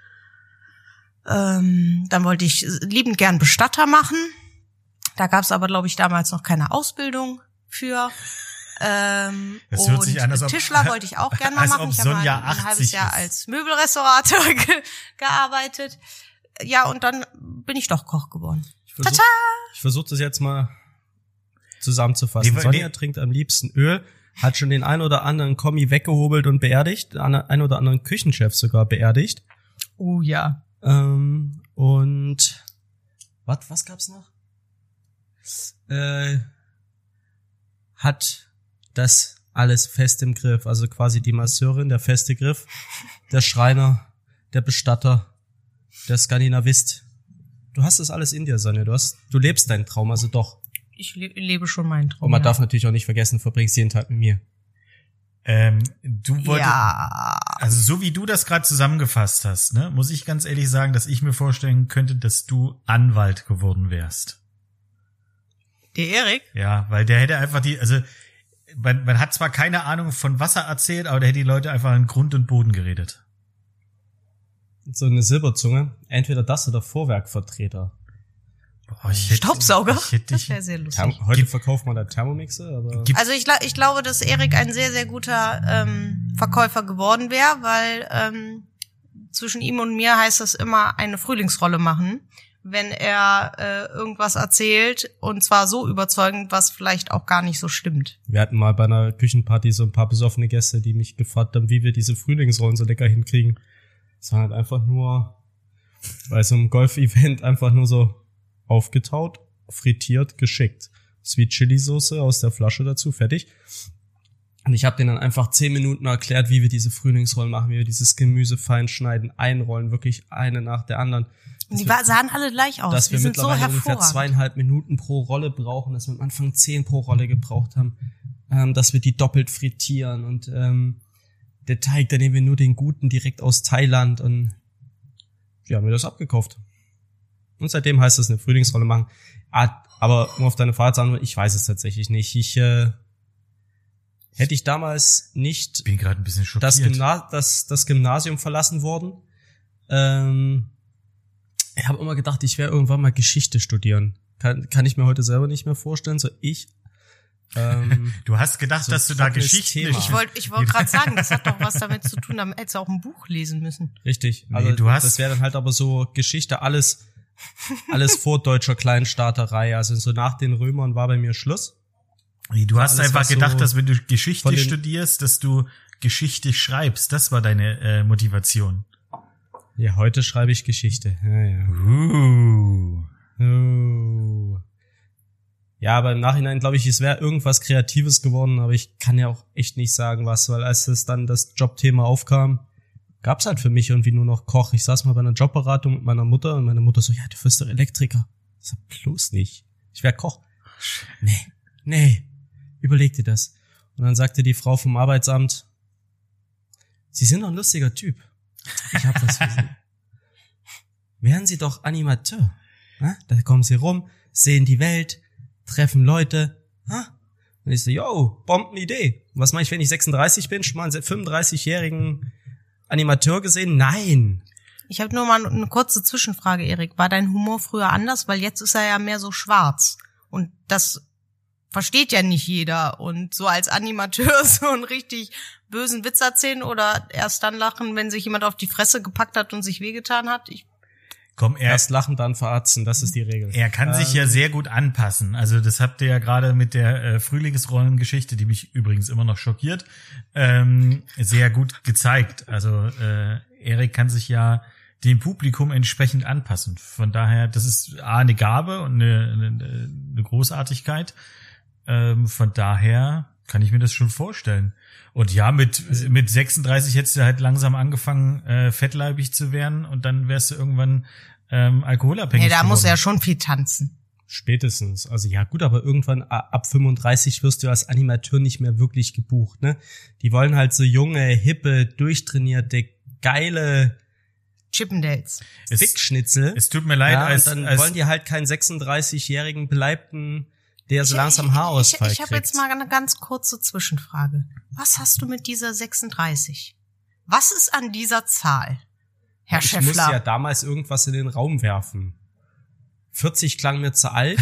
Ähm, dann wollte ich liebend gern Bestatter machen. Da gab es aber, glaube ich, damals noch keine Ausbildung für. Ähm, Das hört und sich an, als ob- Tischler wollte ich auch gern mal als machen. ob Ich habe mal ein 80 halbes Jahr ist. als Möbelrestaurator ge gearbeitet. Ja, und dann bin ich doch Koch geworden. ich versuche versuch das jetzt mal zusammenzufassen. Nee, Sonja nee. trinkt am liebsten Öl, hat schon den ein oder anderen Kommi weggehobelt und beerdigt, den ein oder anderen Küchenchef sogar beerdigt. Oh ja. Ähm, und was, was gab's noch? Äh, hat das alles fest im Griff, also quasi die Masseurin, der feste Griff, der Schreiner, der Bestatter, der Skandinavist. Du hast das alles in dir, Sonja. Du hast, du lebst deinen Traum, also doch. Ich le lebe schon meinen Traum. Und man ja. darf natürlich auch nicht vergessen, verbringst jeden Tag mit mir. Ähm, du wolltest, ja. also so wie du das gerade zusammengefasst hast, ne, muss ich ganz ehrlich sagen, dass ich mir vorstellen könnte, dass du Anwalt geworden wärst. Der Erik? Ja, weil der hätte einfach die, also man, man hat zwar keine Ahnung von Wasser erzählt, aber der hätte die Leute einfach in Grund und Boden geredet. So eine Silberzunge, entweder das oder Vorwerkvertreter. Boah, ich hätte- Staubsauger? Ich hätte Das wäre sehr lustig. Therm heute verkauft man da Thermomixer, aber Also ich, ich glaube, dass Erik ein sehr, sehr guter ähm, Verkäufer geworden wäre, weil ähm, zwischen ihm und mir heißt das immer eine Frühlingsrolle machen, wenn er äh, irgendwas erzählt und zwar so überzeugend, was vielleicht auch gar nicht so stimmt. Wir hatten mal bei einer Küchenparty so ein paar besoffene Gäste, die mich gefragt haben, wie wir diese Frühlingsrollen so lecker hinkriegen. Es war halt einfach nur bei so einem Golf-Event einfach nur so aufgetaut, frittiert, geschickt. Sweet Chili Soße aus der Flasche dazu, fertig. Und ich habe denen dann einfach zehn Minuten erklärt, wie wir diese Frühlingsrollen machen, wie wir dieses Gemüse fein schneiden, einrollen, wirklich eine nach der anderen. Die wir- sahen alle gleich aus. dass die wir sind so mittlerweile ungefähr zweieinhalb Minuten pro Rolle brauchen, dass wir am Anfang zehn pro Rolle gebraucht haben, ähm, dass wir die doppelt frittieren und ähm, der Teig, da nehmen wir nur den guten direkt aus Thailand und wir haben mir das abgekauft. Und seitdem heißt es eine Frühlingsrolle machen. Ah, Aber um auf deine Frage zu antworten, ich weiß es tatsächlich nicht. Ich äh, hätte ich damals nicht Bin gerade ein bisschen schockiert. das, Gymna das, das Gymnasium verlassen worden. Ähm, ich habe immer gedacht, ich werde irgendwann mal Geschichte studieren. Kann, kann ich mir heute selber nicht mehr vorstellen. So ich. Ähm, du hast gedacht, So dass du da trockenes Geschichten Thema. Ich wollte ich wollte gerade sagen, das hat doch was damit zu tun, damit hättest du auch ein Buch lesen müssen. richtig. Nee, Also du hast- das wäre dann halt aber so Geschichte, alles, alles vor deutscher Kleinstaaterei. Also so nach den Römern war bei mir Schluss. Nee, du hast alles, einfach was so gedacht, dass wenn du Geschichte studierst, dass du Geschichte schreibst. Das war deine äh, Motivation. Ja, heute schreibe ich Geschichte. Ja, ja. Uh. Oh. Ja, aber im Nachhinein glaube ich, es wäre irgendwas Kreatives geworden, aber ich kann ja auch echt nicht sagen, was, weil als es dann das Jobthema aufkam, gab's halt für mich irgendwie nur noch Koch. Ich saß mal bei einer Jobberatung mit meiner Mutter und meine Mutter so, ja, du wirst doch Elektriker. Ich sag, bloß nicht. Ich wär Koch. Nee, nee, überleg dir das. Und dann sagte die Frau vom Arbeitsamt, Sie sind doch ein lustiger Typ. Ich hab was für Sie. Wären Sie doch Animateur. Ja? Da kommen Sie rum, sehen die Welt, treffen Leute. Ha? Und ich so, yo, Bombenidee. Was mache ich, wenn ich 36 bin? Schon mal einen 35-jährigen Animateur gesehen? Nein. Ich habe nur mal eine kurze Zwischenfrage, Erik. War dein Humor früher anders? Weil jetzt ist er ja mehr so schwarz. Und das versteht ja nicht jeder. Und so als Animateur so einen richtig bösen Witz erzählen oder erst dann lachen, wenn sich jemand auf die Fresse gepackt hat und sich wehgetan hat. Ich, Komm, er, Erst lachen, dann verarzten. Das ist die Regel. er kann sich ja sehr gut anpassen. Also das habt ihr ja gerade mit der äh, Frühlingsrollengeschichte, die mich übrigens immer noch schockiert, ähm, sehr gut gezeigt. Also äh, Erik kann sich ja dem Publikum entsprechend anpassen. Von daher, das ist A, eine Gabe und eine, eine, eine Großartigkeit. Ähm, von daher kann ich mir das schon vorstellen. Und ja, mit, mit 36 hättest du halt langsam angefangen, äh, fettleibig zu werden und dann wärst du irgendwann ähm, alkoholabhängig. nee, da muss geworden. er schon viel tanzen. Spätestens. Also ja, gut, aber irgendwann ab 35 wirst du als Animateur nicht mehr wirklich gebucht, ne? Die wollen halt so junge, hippe, durchtrainierte, geile Chippendales. Es- Fickschnitzel. Es tut mir leid, ja, als, und dann als wollen die halt keinen 36-jährigen Beleibten, der so Ich- langsam ich, Haarausfall Ich, ich habe kriegt. jetzt mal eine ganz kurze Zwischenfrage. Was hast du mit dieser 36? Was ist an dieser Zahl, Herr ich Schäffler? musste ja damals irgendwas in den Raum werfen. 40 klang mir zu alt.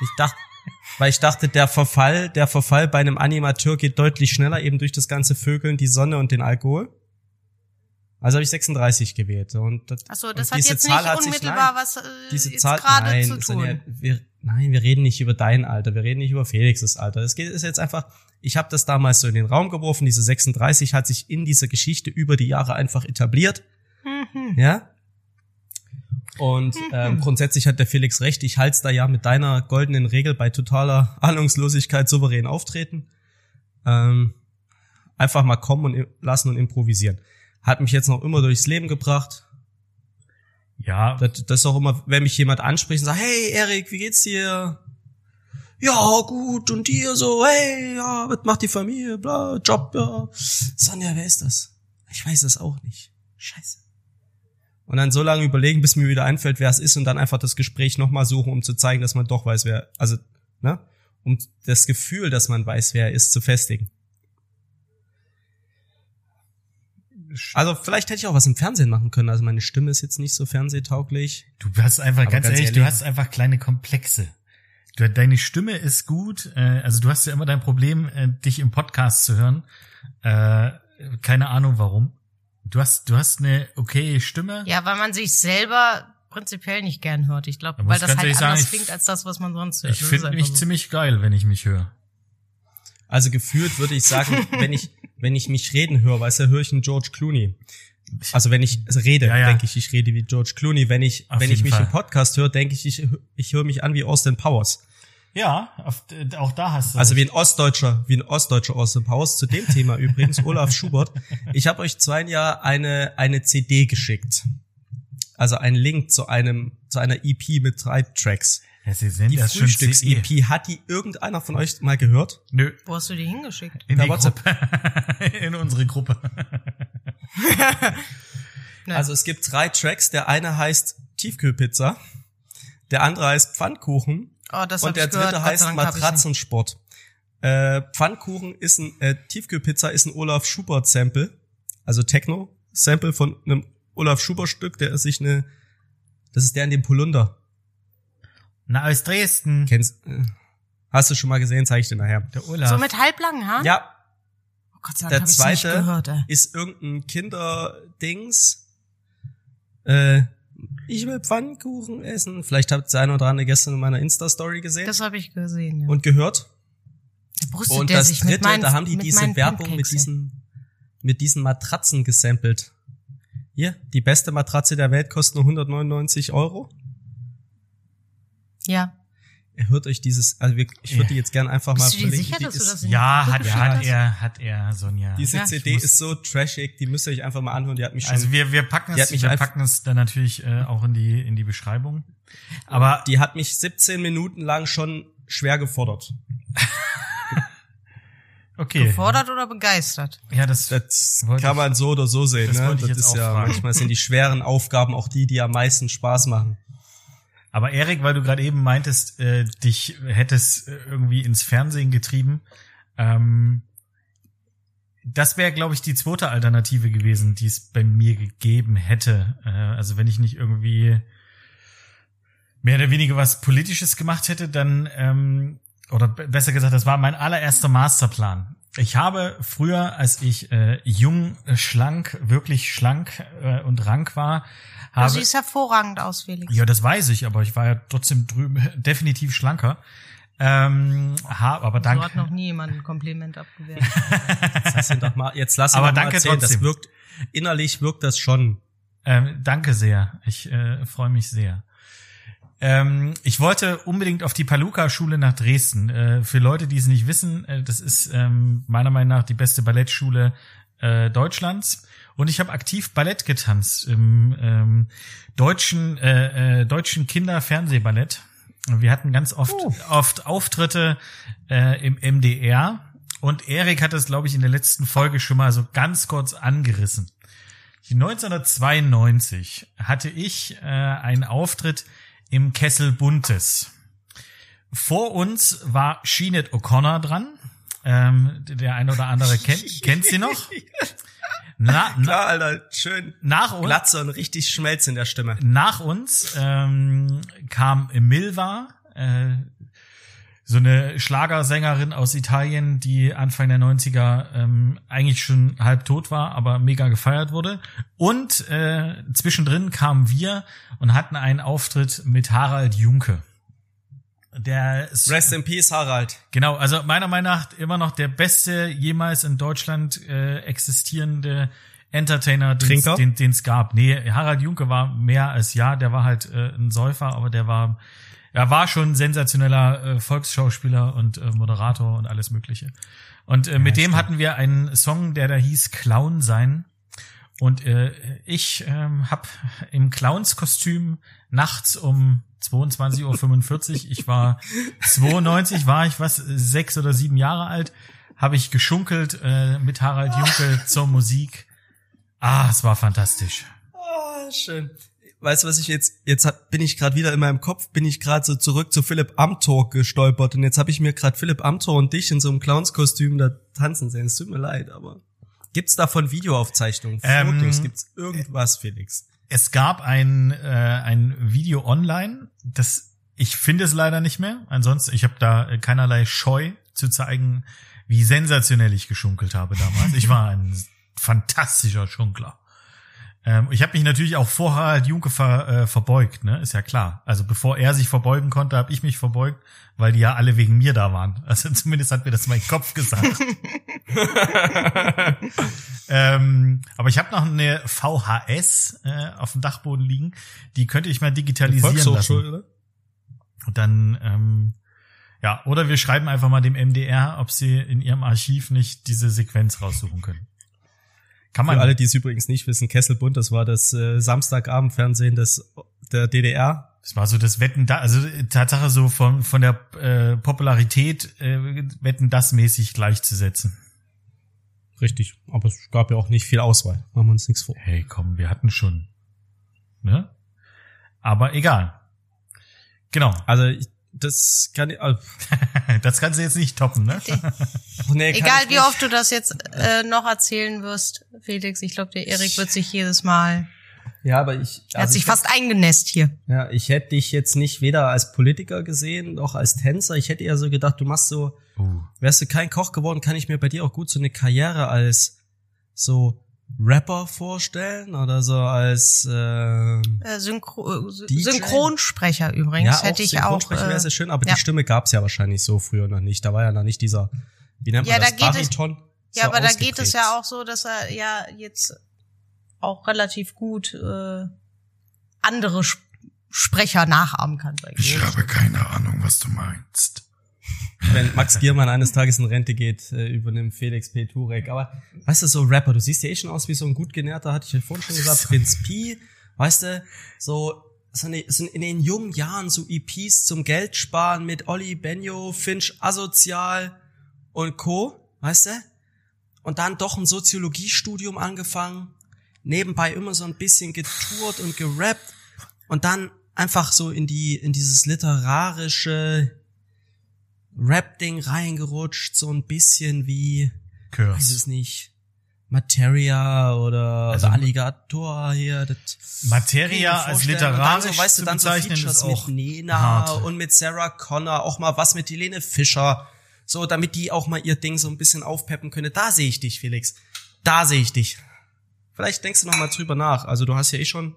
ich dachte, weil ich dachte, der Verfall, der Verfall bei einem Animateur geht deutlich schneller, eben durch das ganze Vögeln, die Sonne und den Alkohol. Also habe ich 36 gewählt. Und das, Achso, das hat diese jetzt Zahl nicht hat sich- unmittelbar nein, was äh, diese Zahl, gerade nein, zu tun. Sonja, wir, nein, wir reden nicht über dein Alter, wir reden nicht über Felixes Alter. Es geht ist jetzt einfach, ich habe das damals so in den Raum geworfen, diese 36 hat sich in dieser Geschichte über die Jahre einfach etabliert, Mhm. ja. Und ähm, grundsätzlich hat der Felix recht, ich halte da ja mit deiner goldenen Regel bei totaler Ahnungslosigkeit souverän auftreten. Ähm, einfach mal kommen und lassen und improvisieren. Hat mich jetzt noch immer durchs Leben gebracht. Ja, Das, das ist auch immer, wenn mich jemand anspricht und sagt, hey Erik, wie geht's dir? Ja, gut, und dir so, hey, ja, was macht die Familie, bla, Job, ja. Sonja, wer ist das? Ich weiß das auch nicht. Scheiße. Und dann so lange überlegen, bis mir wieder einfällt, wer es ist und dann einfach das Gespräch nochmal suchen, um zu zeigen, dass man doch weiß, wer, also, ne? Um das Gefühl, dass man weiß, wer er ist, zu festigen. Also vielleicht hätte ich auch was im Fernsehen machen können. Also meine Stimme ist jetzt nicht so fernsehtauglich. du hast einfach, ganz, ganz ehrlich, du ehrlich- hast einfach kleine Komplexe. Du, deine Stimme ist gut, äh, also du hast ja immer dein Problem, äh, dich im Podcast zu hören. Äh, keine Ahnung warum. Du hast, du hast eine okay Stimme. Ja, weil man sich selber prinzipiell nicht gern hört. Ich glaube, weil das halt anders sagen, ich- klingt als das, was man sonst hört. ich finde mich so. ziemlich geil, wenn ich mich höre. Also gefühlt würde ich sagen, wenn ich, wenn ich mich reden höre, weißt du, höre ich einen George Clooney. Also wenn ich rede, Ja, ja. denke ich, ich rede wie George Clooney. Wenn ich, Auf wenn ich mich Fall. im Podcast höre, denke ich, ich, ich höre mich an wie Austin Powers. Ja, auf, äh, auch da hast du. Also wie ein Ostdeutscher, wie ein Ostdeutscher aus dem Haus. Zu dem Thema übrigens, Olaf Schubert. Ich habe euch zwei Jahr eine, eine CD geschickt. Also einen Link zu einem, zu einer EP mit drei Tracks. Ja, sie sind Die Frühstücks-EP, hat die irgendeiner von euch mal gehört? Nö, Wo hast du die hingeschickt? in die WhatsApp. In unsere Gruppe. Also es gibt drei Tracks. Der eine heißt Tiefkühlpizza, der andere heißt Pfannkuchen Oh, das und der gehört. dritte sei heißt. Matratzensport. Äh, Pfannkuchen ist ein, äh, Tiefkühlpizza ist ein Olaf Schubert Sample, also Techno Sample von einem Olaf Schubert Stück, der sich eine, das ist der in dem Polunder. Na, aus Dresden. Kennst, äh, hast du schon mal gesehen? Zeig ich dir nachher. Der Olaf. So mit halblangen Haaren? Ja, Oh Gott sei Dank der hab ich's nicht zweite gehört, ey. ist irgendein Kinderdings. Äh, ich will Pfannkuchen essen. Vielleicht habt ihr eine oder andere gestern in meiner Insta-Story gesehen Das habe ich gesehen, ja. und gehört. Da Und der das sich mit dritte, meinen, da haben die diese Werbung mit diesen, mit diesen Matratzen gesampelt. Hier, die beste Matratze der Welt kostet nur 199 Euro. Ja. Hört euch dieses, also wir, ich würde Ja. die jetzt gern einfach mal Bist du dir verlinken. sicher, Die dass du ist- das in ja, hat, er, hat er, hat er, Sonja. Diese Ja, CD ist so trashig, die müsst ihr euch einfach mal anhören. Die hat mich schon, Also wir, wir packen es, wir packen es dann natürlich äh, auch in die, in die Beschreibung. Aber die hat mich 17 Minuten lang schon schwer gefordert. okay. Gefordert oder begeistert? Ja, das, Das kann man so oder so sehen. das ne? das jetzt ist auch ja fragen. manchmal sind die schweren Aufgaben auch die, die am meisten Spaß machen. Aber Erik, weil du gerade eben meintest, äh, dich hättest äh, irgendwie ins Fernsehen getrieben, ähm, das wäre, glaube ich, die zweite Alternative gewesen, die es bei mir gegeben hätte. Äh, also wenn ich nicht irgendwie mehr oder weniger was Politisches gemacht hätte, dann, ähm, oder besser gesagt, das war mein allererster Masterplan. Ich habe früher, als ich äh, jung, äh, schlank, wirklich schlank äh, und rank war, Du habe siehst hervorragend aus, Felix. ja, das weiß ich, aber ich war ja trotzdem drüben definitiv schlanker. Ähm, hab, aber So hat danke. noch nie jemand ein Kompliment abgewehrt. Jetzt lass ihn doch mal, jetzt lass ihn Aber doch mal danke erzählen. trotzdem. Das wirkt, innerlich wirkt das schon. Ähm, danke sehr. Ich äh, freue mich sehr. Ähm, ich wollte unbedingt auf die Paluca-Schule nach Dresden. Äh, für Leute, die es nicht wissen, äh, das ist ähm, meiner Meinung nach die beste Ballettschule äh, Deutschlands. Und ich habe aktiv Ballett getanzt im ähm, deutschen äh, äh, deutschen Kinderfernsehballett. Wir hatten ganz oft oft Auftritte äh, im MDR. Und Erik hat das, glaube ich, in der letzten Folge schon mal so ganz kurz angerissen. 1992 hatte ich äh, einen Auftritt im Kessel Buntes. Vor uns war Sheenet O'Connor dran. Ähm, der eine oder andere kennt, kennt sie noch. Na, na, Klar, Alter, schön nach uns, Glatze und richtig Schmelz in der Stimme. nach uns ähm, kam Milva, äh, so eine Schlagersängerin aus Italien, die Anfang der 90er ähm, eigentlich schon halb tot war, aber mega gefeiert wurde. Und äh, zwischendrin kamen wir und hatten einen Auftritt mit Harald Junke. Der ist, Rest in Peace, Harald. Genau, also meiner Meinung nach immer noch der beste jemals in Deutschland äh, existierende Entertainer, den es gab. Nee, Harald Junke war mehr als ja, der war halt äh, ein Säufer, aber der war er war schon ein sensationeller äh, Volksschauspieler und äh, Moderator und alles mögliche. Und äh, mit dem hatten wir einen Song, der da hieß Clown sein. Und äh, ich ähm, habe im Clownskostüm nachts um 22.45 Uhr, ich war 92, war ich was, sechs oder sieben Jahre alt, habe ich geschunkelt äh, mit Harald Junke zur Musik. Ah, es war fantastisch. Ah, schön. Weißt du, was ich jetzt, jetzt hab, bin ich gerade wieder in meinem Kopf, bin ich gerade so zurück zu Philipp Amthor gestolpert und jetzt habe ich mir gerade Philipp Amthor und dich in so einem Clownskostüm da tanzen sehen. Es tut mir leid, aber gibt's davon Videoaufzeichnungen, Ähm, Fotos, gibt's irgendwas, Felix? Es gab ein, äh, ein Video online, das ich finde es leider nicht mehr. Ansonsten, ich habe da äh, keinerlei Scheu zu zeigen, wie sensationell ich geschunkelt habe damals. Ich war ein fantastischer Schunkler. Ähm, ich habe mich natürlich auch vor Harald Junke ver, äh, verbeugt, ne? Ist ja klar. Also bevor er sich verbeugen konnte, habe ich mich verbeugt, weil die ja alle wegen mir da waren. Also zumindest hat mir das mein Kopf gesagt. ähm, aber ich habe noch eine VHS äh, auf dem Dachboden liegen. Die könnte ich mal digitalisieren lassen. oder? Und dann, ähm, Ja, oder wir schreiben einfach mal dem MDR, ob sie in ihrem Archiv nicht diese Sequenz raussuchen können. Kann man Für alle, die es übrigens nicht wissen, Kesselbund, das war das äh, Samstagabendfernsehen des der DDR. Das war so das Wetten da, also äh, Tatsache so von von der äh, Popularität äh, Wetten das mäßig gleichzusetzen. Richtig, aber es gab ja auch nicht viel Auswahl. Machen wir uns nichts vor. Hey, komm, wir hatten schon, ne? Aber egal. Genau, Also ich, das kann ich, äh, das kannst du jetzt nicht toppen, ne? nee, Egal wie oft du das jetzt äh, noch erzählen wirst, Felix, ich glaube, der Erik wird sich jedes Mal. Ja, aber ich, Er hat also sich ich, fast eingenässt hier. ja, ich hätte dich jetzt nicht weder als Politiker gesehen noch als Tänzer. Ich hätte eher so gedacht, du machst so, Uh. wärst du kein Koch geworden, kann ich mir bei dir auch gut so eine Karriere als so Rapper vorstellen oder so als äh, Äh, Synchro äh, DJ? Synchronsprecher übrigens hätte ich auch. Synchronsprechen wäre Äh, sehr schön, aber ja. die Stimme gab's ja wahrscheinlich so früher noch nicht. Da war ja noch nicht dieser, wie nennt man Ja, das, da geht es- Bariton? ja, aber da geht es ja auch so, dass er ja jetzt auch relativ gut äh, andere Sp Sprecher nachahmen kann. ich habe keine Ahnung, was du meinst. Wenn Max Giermann eines Tages in Rente geht, äh, übernimmt Felix P. Turek. Aber weißt du, so Rapper, du siehst ja eh schon aus wie so ein gut genährter, hatte ich ja vorhin schon gesagt, Prinz Pi, weißt du, so, so in den jungen Jahren so EPs zum Geld sparen mit Olli, Benjo, Finch, Asozial und Co., weißt du? Und dann doch ein Soziologiestudium angefangen, nebenbei immer so ein bisschen getourt und gerappt und dann einfach so in die, in dieses literarische, Rap-Ding reingerutscht, so ein bisschen wie, weiß Curse. es nicht, Materia oder Also- Alligator hier. Das Materia als literarisch und dann so, weißt du, dann so Features mit Nena hart. und mit Sarah Connor, auch mal was mit Helene Fischer, so damit die auch mal ihr Ding so ein bisschen aufpeppen können. Da sehe ich dich, Felix. Da sehe ich dich. Vielleicht denkst du noch mal drüber nach. Also du hast ja eh schon,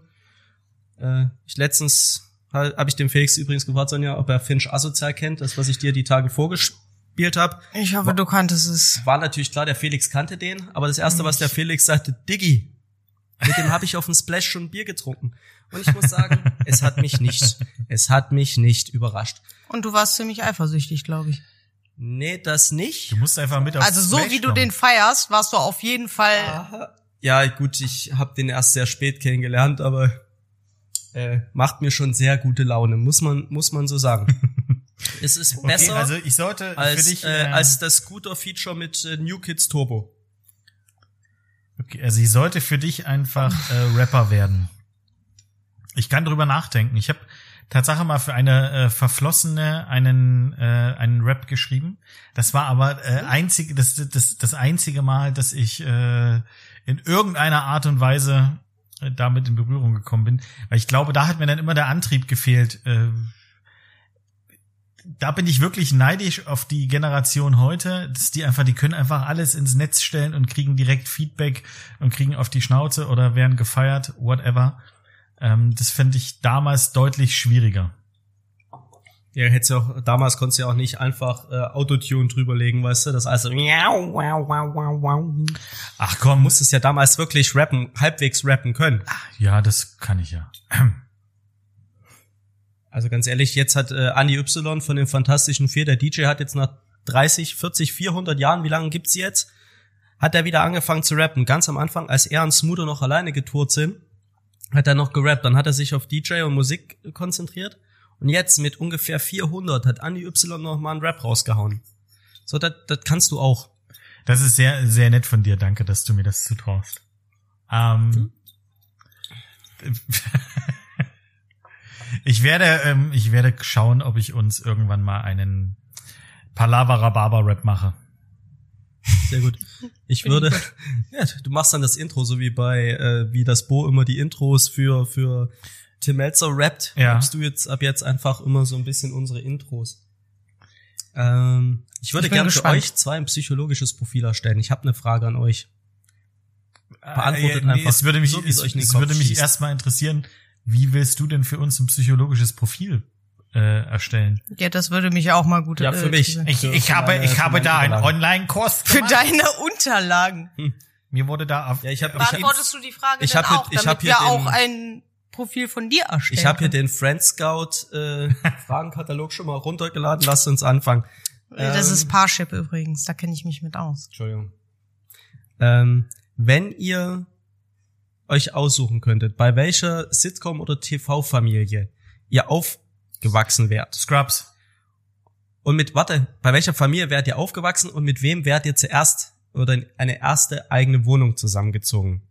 äh, ich letztens habe ich dem Felix übrigens gefragt, Sonja, ob er Finch asozial kennt, das was ich dir die Tage vorgespielt habe. Ich hoffe, du kanntest es. War natürlich klar, der Felix kannte den, aber das erste, was der Felix sagte, Diggi, mit dem habe ich auf dem Splash schon Bier getrunken. Und ich muss sagen, es hat mich nicht, es hat mich nicht überrascht. Und du warst ziemlich eifersüchtig, glaube ich. Nee, das nicht. Du musst einfach mit aufs Also so Splash wie du kommen. den feierst, warst du auf jeden Fall. Ja, gut, ich habe den erst sehr spät kennengelernt, aber äh, macht mir schon sehr gute Laune, muss man muss man so sagen. es ist Okay, besser also ich sollte als für dich, äh, äh, als das Scooter-Feature mit äh, New Kids Turbo. okay, also ich sollte für dich einfach äh, Rapper werden. Ich kann drüber nachdenken. Ich habe Tatsache mal für eine äh, verflossene einen äh, einen Rap geschrieben. Das war aber äh, einzige das, das das einzige Mal, dass ich äh, in irgendeiner Art und Weise damit in Berührung gekommen bin, weil ich glaube, da hat mir dann immer der Antrieb gefehlt. Äh, da bin ich wirklich neidisch auf die Generation heute, dass die einfach, die können einfach alles ins Netz stellen und kriegen direkt Feedback und kriegen auf die Schnauze oder werden gefeiert, whatever. Ähm, das fände ich damals deutlich schwieriger. Ja, hättest ja auch, damals konntest du ja auch nicht einfach äh, Autotune drüberlegen, weißt du, das also miau, wow, wow, wow, wow. Ach komm, Du musstest ja damals wirklich rappen, halbwegs rappen können. ja, das kann ich ja. Also ganz ehrlich, jetzt hat äh, Andy Y von den Fantastischen Vier, der DJ hat jetzt nach 30, 40, 400 Jahren, wie lange gibt's jetzt, hat er wieder angefangen zu rappen. Ganz am Anfang, als er und Smoother noch alleine getourt sind, hat er noch gerappt. Dann hat er sich auf DJ und Musik konzentriert. Und jetzt mit ungefähr 400 hat Andy Y noch mal einen Rap rausgehauen. So, das das kannst du auch. Das ist sehr, sehr nett von dir. Danke, dass du mir das zutraust. Ähm, ich werde, ähm, ich werde schauen, ob ich uns irgendwann mal einen Palavra Barber Rap mache. Sehr gut. Ich würde, ja, du machst dann das Intro, so wie bei, äh, wie das Bo immer die Intros für, für Tim Melzer rappt. Ja. Rappst du jetzt ab jetzt einfach immer so ein bisschen unsere Intros. Ähm, ich würde Ich gerne für euch zwei ein psychologisches Profil erstellen. Ich habe eine Frage an euch. Beantwortet Äh, nee, einfach, Es würde mich, so es euch es würde mich erstmal interessieren, wie willst du denn für uns ein psychologisches Profil äh, erstellen? Ja, das würde mich auch mal gut Ja, für mich. interessieren. Ich, ich für habe, meine- ich habe da einen. Online-Kurs Für deine Unterlagen. Mir wurde da auf, Ja, ich habe ich hab, Beantwortest du die Frage ich dann hab hier- auch, ich damit hab hier wir den- auch ein Profil von dir erstellen Ich habe hier den Friend Scout äh, Fragenkatalog schon mal runtergeladen. Lasst uns anfangen. Das Ähm, ist Parship übrigens, da kenne ich mich mit aus. Entschuldigung. Ähm, wenn ihr euch aussuchen könntet, bei welcher Sitcom oder TV-Familie ihr aufgewachsen wärt Scrubs. und mit, warte, bei welcher Familie wärt ihr aufgewachsen und mit wem wärt ihr zuerst oder in eine erste eigene Wohnung zusammengezogen?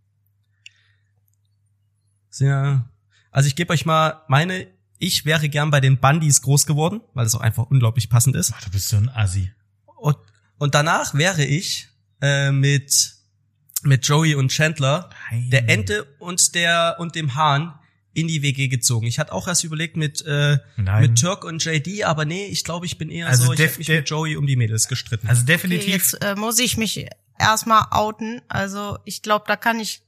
Sind ja, also ich gebe euch mal meine, ich wäre gern bei den Bundys groß geworden, weil das auch einfach unglaublich passend ist. Ach, du bist so ein Assi. Und, und danach wäre ich äh, mit mit Joey und Chandler, der Ente und der und dem Hahn in die WG gezogen. Ich hatte auch erst überlegt mit äh, Nein. mit Türk und JD, aber nee, ich glaube, ich bin eher Also so, ich def- hab mich mit Joey um die Mädels gestritten. Also Okay, definitiv. jetzt äh, muss ich mich erstmal outen. Also ich glaube, da kann ich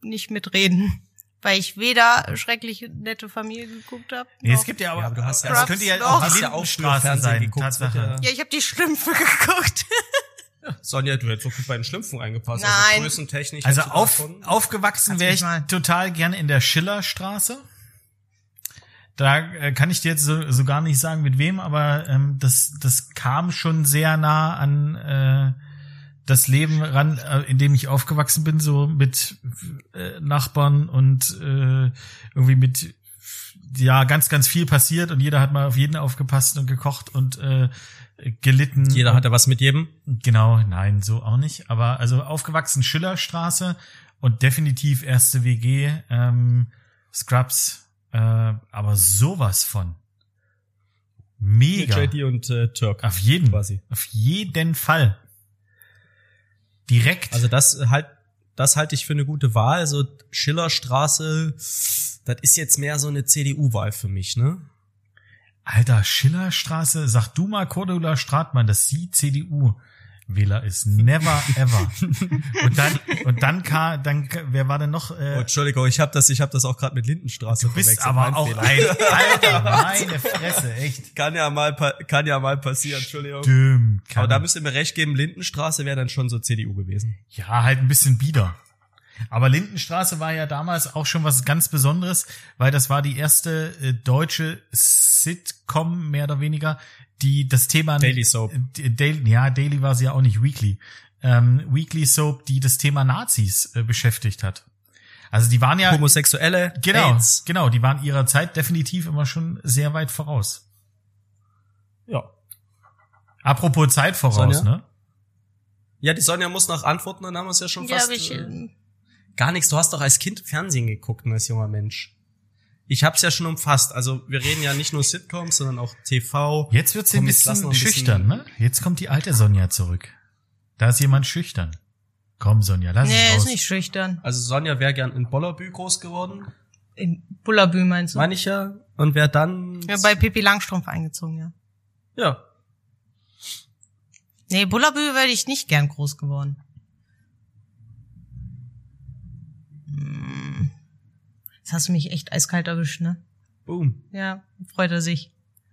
nicht mitreden. Weil ich weder schreckliche nette Familie geguckt habe. nee, es gibt ja aber, Ja, aber du hast ja- das könnte ja Scrubs auch die ja Fernsehen sein, geguckt, Tatsache. ja- ich habe die Schlümpfe geguckt. Sonja, du hättest so gut bei den Schlümpfen reingepasst. Nein. Also größentechnisch. Also du auf, aufgewachsen wäre ich mal- total gerne in der Schillerstraße. Da äh, kann ich dir jetzt so, so gar nicht sagen, mit wem, aber ähm, das, das kam schon sehr nah an äh, das Leben ran, äh, in dem ich aufgewachsen bin, so mit äh, Nachbarn und äh, irgendwie mit ja ganz, ganz viel passiert und jeder hat mal auf jeden aufgepasst und gekocht und äh, gelitten. Jeder hatte was mit jedem. Genau, nein, so auch nicht. Aber also aufgewachsen Schillerstraße und definitiv erste WG, ähm, Scrubs, äh, aber sowas von. Mega. JD und äh, Türk. Auf jeden, quasi. auf jeden Fall. Direkt. Also das halt, das halte ich für eine gute Wahl. Also Schillerstraße, das ist jetzt mehr so eine CDU-Wahl für mich, ne? Alter, Schillerstraße, sag du mal Cordula Stratmann, dass sie CDU Wähler ist. Never ever. und dann, und dann kam, dann, wer war denn noch? Oh, Äh, Entschuldigung, ich habe das, ich habe das auch gerade mit Lindenstraße du bist verwechselt. aber Mein auch Fehler. ein, Alter, meine Fresse, echt. kann ja mal, kann ja mal passieren. Entschuldigung. Stimmt. Aber da kann- müsst ihr mir recht geben, Lindenstraße wäre dann schon so CDU gewesen. Ja, halt ein bisschen bieder. Aber Lindenstraße war ja damals auch schon was ganz Besonderes, weil das war die erste äh, deutsche Sitcom, mehr oder weniger, die das Thema Daily Soap. Äh, Daily, ja, Daily war sie ja auch nicht Weekly. Ähm, Weekly Soap, die das Thema Nazis äh, beschäftigt hat. Also die waren ja Homosexuelle, genau, AIDS. genau, die waren ihrer Zeit definitiv immer schon sehr weit voraus. Ja. Apropos Zeit voraus, Sonja? ne? Ja, die Sonja muss noch antworten, dann haben wir es ja schon Ja, fast. ich, äh, äh, gar nichts. Du hast doch als Kind Fernsehen geguckt, ne, als junger Mensch. Ich hab's ja schon umfasst. Also wir reden ja nicht nur Sitcoms, sondern auch TV. Jetzt wird sie ein bisschen ein bisschen- schüchtern, ne? Jetzt kommt die alte Sonja zurück. Da ist jemand schüchtern. Komm, Sonja, lass nee, es raus. ist nicht schüchtern. Also Sonja wäre gern in Bollerbü groß geworden, In Bullabü meinst du? meine ich ja. Und wäre dann ja, bei Pippi Langstrumpf eingezogen, ja. ja. Nee, Bullabü wäre ich nicht gern groß geworden. Jetzt hast du mich echt eiskalt erwischt, ne? Boom. Ja, freut er sich.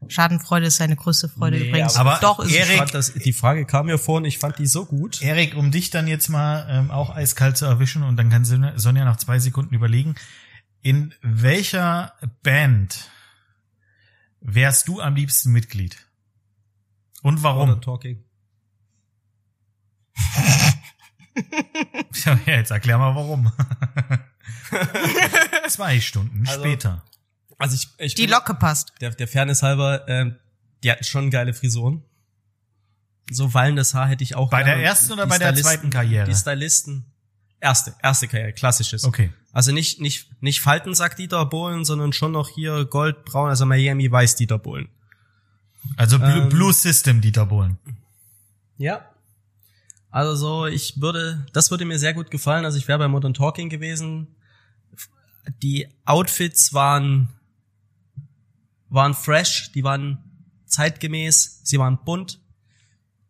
Schadenfreude ist seine größte Freude Nee, übrigens. aber Doch, ist Erik- Ich fand das, die Frage kam mir vor und ich fand die so gut. Erik, um dich dann jetzt mal ähm, auch eiskalt zu erwischen und dann kann Sonja Sonja nach zwei Sekunden überlegen, in welcher Band wärst du am liebsten Mitglied? Und warum? Modern Talking. Ja, jetzt erklär mal warum. Zwei Stunden Also, später. Also ich, ich Die bin- Locke passt. der, der Fairness halber, ähm, die hatten schon geile Frisuren. So wallendes Haar hätte ich auch. Bei gerne. der ersten oder Die bei der Stylisten- zweiten Karriere? Die Stylisten. Erste, erste Karriere, klassisches. Okay. Also nicht, nicht, nicht Faltensack Dieter Bohlen, sondern schon noch hier goldbraun, also Miami Weiß Dieter Bohlen. Also Blue, Ähm, Blue System, Dieter Bohlen. Ja. Also so, ich würde, das würde mir sehr gut gefallen. Also ich wäre bei Modern Talking gewesen. Die Outfits waren, waren fresh, die waren zeitgemäß, sie waren bunt,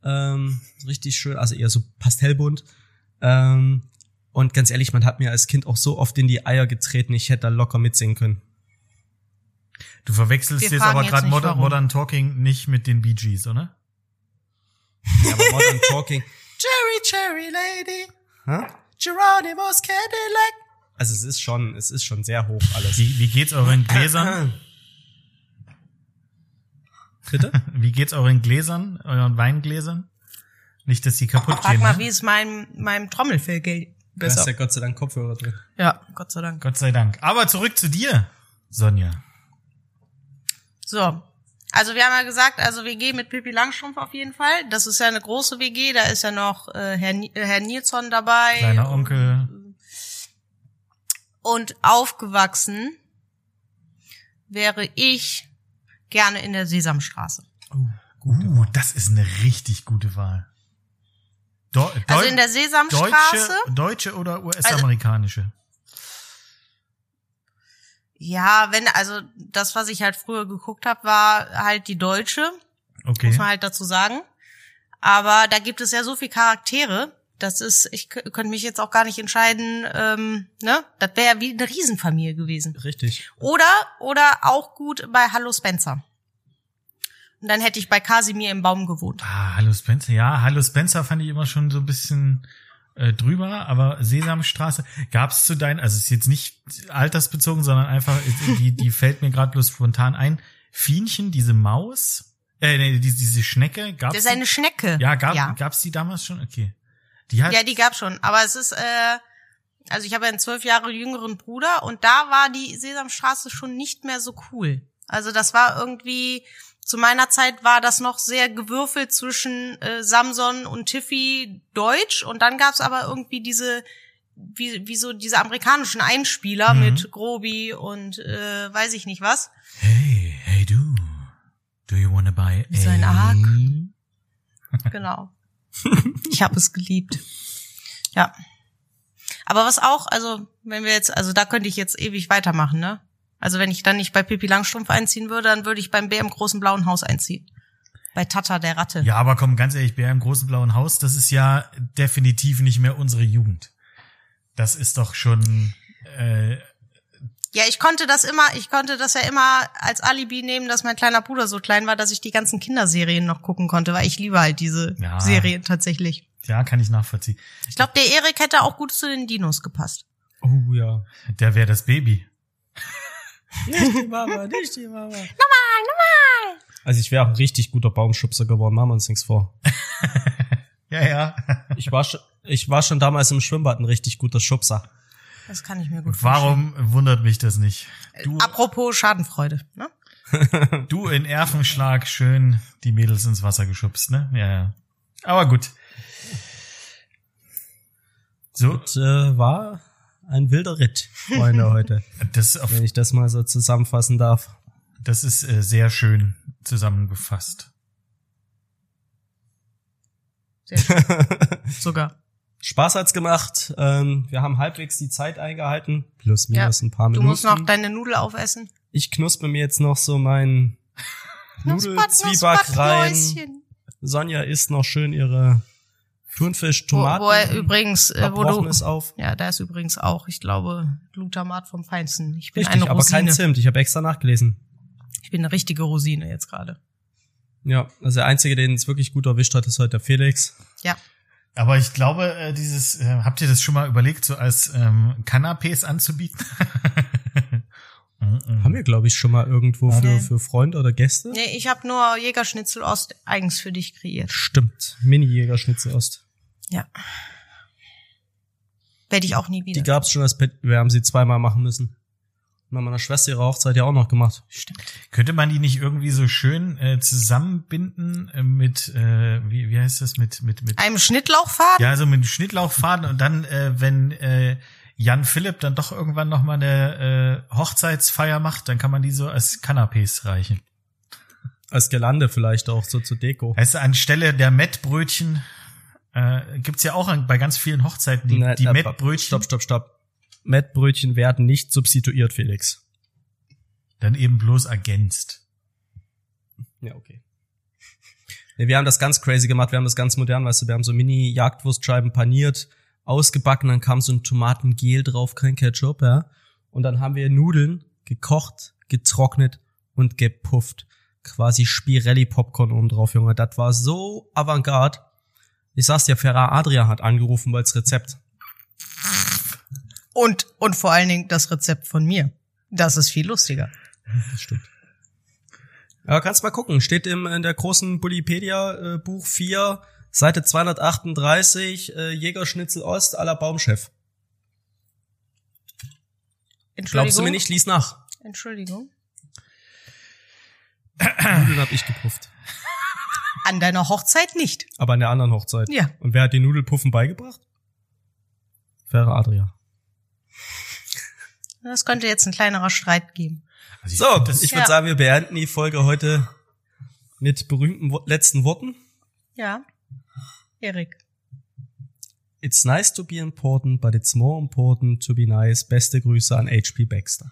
ähm, richtig schön, also eher so pastellbunt. Ähm, und ganz ehrlich, man hat mir als Kind auch so oft in die Eier getreten, ich hätte da locker mitsingen können. Du verwechselst Wir jetzt aber gerade Modern. Modern Talking nicht mit den Bee Gees, oder? Ja, aber Modern Talking. Cherry, Cherry Lady, Hä? Geronimo's Cadillac. Also es ist schon, es ist schon sehr hoch alles. Wie, wie geht's euren Gläsern? Bitte? Wie geht's euren Gläsern, euren Weingläsern? Nicht, dass die kaputt Frag gehen. mal, ne? wie es meinem, meinem Trommelfell geht. Du hast Besser. ja Gott sei Dank Kopfhörer drin. Ja, Gott sei Dank. Gott sei Dank. Aber zurück zu dir, Sonja. So. Also wir haben ja gesagt, also WG mit Pippi Langstrumpf auf jeden Fall. Das ist ja eine große WG, da ist ja noch äh, Herr, äh, Herr Nilsson dabei. Kleiner Onkel. Und aufgewachsen wäre ich gerne in der Sesamstraße. Uh, das ist eine richtig gute Wahl. Do Also in der Sesamstraße. Deutsche, Deutsche oder US-amerikanische? Ja, wenn, also das, was ich halt früher geguckt habe, war halt die deutsche, okay. muss man halt dazu sagen. Aber da gibt es ja so viele Charaktere, das ist, ich könnte mich jetzt auch gar nicht entscheiden, ähm, ne? Das wäre ja wie eine Riesenfamilie gewesen. Richtig. Oder, oder auch gut bei Hallo Spencer. Und dann hätte ich bei Casimir im Baum gewohnt. Ah, Hallo Spencer. Ja, Hallo Spencer fand ich immer schon so ein bisschen äh, drüber, aber Sesamstraße gab's zu deinen, also es ist jetzt nicht altersbezogen, sondern einfach, die, die fällt mir gerade bloß spontan ein. Fienchen, diese Maus, äh, nee, diese, diese Schnecke, gab's Das ist eine Schnecke. Ja, gab, ja. gab's die damals schon? Okay. Die hat, Ja, die gab's schon. Aber es ist, äh, also ich habe ja einen zwölf Jahre jüngeren Bruder und da war die Sesamstraße schon nicht mehr so cool. Also das war irgendwie, zu meiner Zeit war das noch sehr gewürfelt zwischen äh, Samson und Tiffy Deutsch und dann gab's aber irgendwie diese, wie, wie so diese amerikanischen Einspieler Mhm. mit Grobi und äh, weiß ich nicht was. hey, hey du, do you wanna buy Wie so ein a- Ark. Genau. ich habe es geliebt. Ja. Aber was auch, also wenn wir jetzt, also da könnte ich jetzt ewig weitermachen, ne? Also wenn ich dann nicht bei Pippi Langstrumpf einziehen würde, dann würde ich beim Bär im großen blauen Haus einziehen. Bei Tata der Ratte. Ja, aber komm, ganz ehrlich, Bär im großen blauen Haus, das ist ja definitiv nicht mehr unsere Jugend. Das ist doch schon, äh, Ja, ich konnte das immer, ich konnte das ja immer als Alibi nehmen, dass mein kleiner Bruder so klein war, dass ich die ganzen Kinderserien noch gucken konnte, weil ich liebe halt diese Ja. Serien tatsächlich. ja, kann ich nachvollziehen. Ich glaube, der Erik hätte auch gut zu den Dinos gepasst. Oh ja. Der wäre das Baby. Nicht die Mama, nicht die Mama. Nochmal, nochmal. Also ich wäre auch ein richtig guter Baumschubser geworden, machen wir uns nichts vor. Ja, ja. Ich war schon, ich war schon damals im Schwimmbad ein richtig guter Schubser. Das kann ich mir gut vorstellen. Warum wundert mich das nicht? Du, Apropos Schadenfreude, ne? du in Erfenschlag schön die Mädels ins Wasser geschubst, ne? Ja, ja. Aber gut. So, Und, äh, war ein wilder Ritt, Freunde, heute. das, auf, wenn ich das mal so zusammenfassen darf. das ist äh, sehr schön zusammengefasst. Sehr schön. Sogar. Spaß hat's gemacht. Ähm, wir haben halbwegs die Zeit eingehalten. Plus minus ein paar Du Minuten. musst noch deine Nudel aufessen. ich knusper mir jetzt noch so mein Nudelzwieback rein. Sonja isst noch schön ihre Thunfisch, Wo, Tomaten. wo er übrigens, äh, wo du, Erbrochenes auf. ja, da ist übrigens auch, ich glaube, Glutamat vom Feinsten. Ich bin Richtig, eine aber kein. Zimt. Ich habe extra nachgelesen. Ich bin eine richtige Rosine jetzt gerade. Ja, also der Einzige, den es wirklich gut erwischt hat, ist heute der Felix. Ja. Aber ich glaube, äh, dieses, äh, habt ihr das schon mal überlegt, so als ähm, Canapés anzubieten? Mhm. Haben wir, glaube ich, schon mal irgendwo für, Nee. für Freunde oder Gäste? Nee, ich habe nur Jägerschnitzel Ost eigens für dich kreiert. Stimmt. Mini-Jägerschnitzel Ost. Ja. Werde ich auch nie wieder. Die gab's schon als Pet. Wir haben sie zweimal machen müssen. Bei meiner Schwester ihre Hochzeit ja auch noch gemacht. Stimmt. Könnte man die nicht irgendwie so schön äh, zusammenbinden äh, mit, äh, wie, wie heißt das, mit, mit, mit, Einem Schnittlauchfaden? ja, so mit Schnittlauchfaden und dann, äh, wenn äh, Jan Philipp dann doch irgendwann noch mal eine äh, Hochzeitsfeier macht, dann kann man die so als Canapés reichen. Als Gelande vielleicht auch, so zur Deko. Du, anstelle der Mettbrötchen äh, gibt's ja auch an, bei ganz vielen Hochzeiten die, Nein, die äh, Mettbrötchen. Stopp, stopp, stopp. Mettbrötchen werden nicht substituiert, Felix. Dann eben bloß ergänzt. Ja, okay. Nee, wir haben das ganz crazy gemacht, wir haben das ganz modern, weißt du, wir haben so Mini-Jagdwurstscheiben paniert, ausgebacken, dann kam so ein Tomatengel drauf, kein Ketchup, ja. Und dann haben wir Nudeln gekocht, getrocknet und gepufft. Quasi Spirelli-Popcorn oben drauf, Junge. Das war so avantgarde. Ich sag's dir, Ferrar Adria hat angerufen, weil's Rezept. Und, und vor allen Dingen das Rezept von mir. Das ist viel lustiger. Das stimmt. Ja, kannst mal gucken. Steht im, in der großen Bullipedia äh, Buch 4, Seite 238, äh, Jägerschnitzel Ost la Baumchef. Entschuldigung. Glaubst du mir nicht? Lies nach. Entschuldigung. Nudeln hab ich gepufft. An deiner Hochzeit nicht. Aber an der anderen Hochzeit. Ja. Und wer hat die Nudelpuffen beigebracht? Faire Adria. Das könnte jetzt ein kleinerer Streit geben. Also ich So, das, ich würde Ja. sagen, wir beenden die Folge heute mit berühmten Wo letzten Worten. Ja. Erik. It's nice to be important, but it's more important to be nice. Beste Grüße an HP Baxter.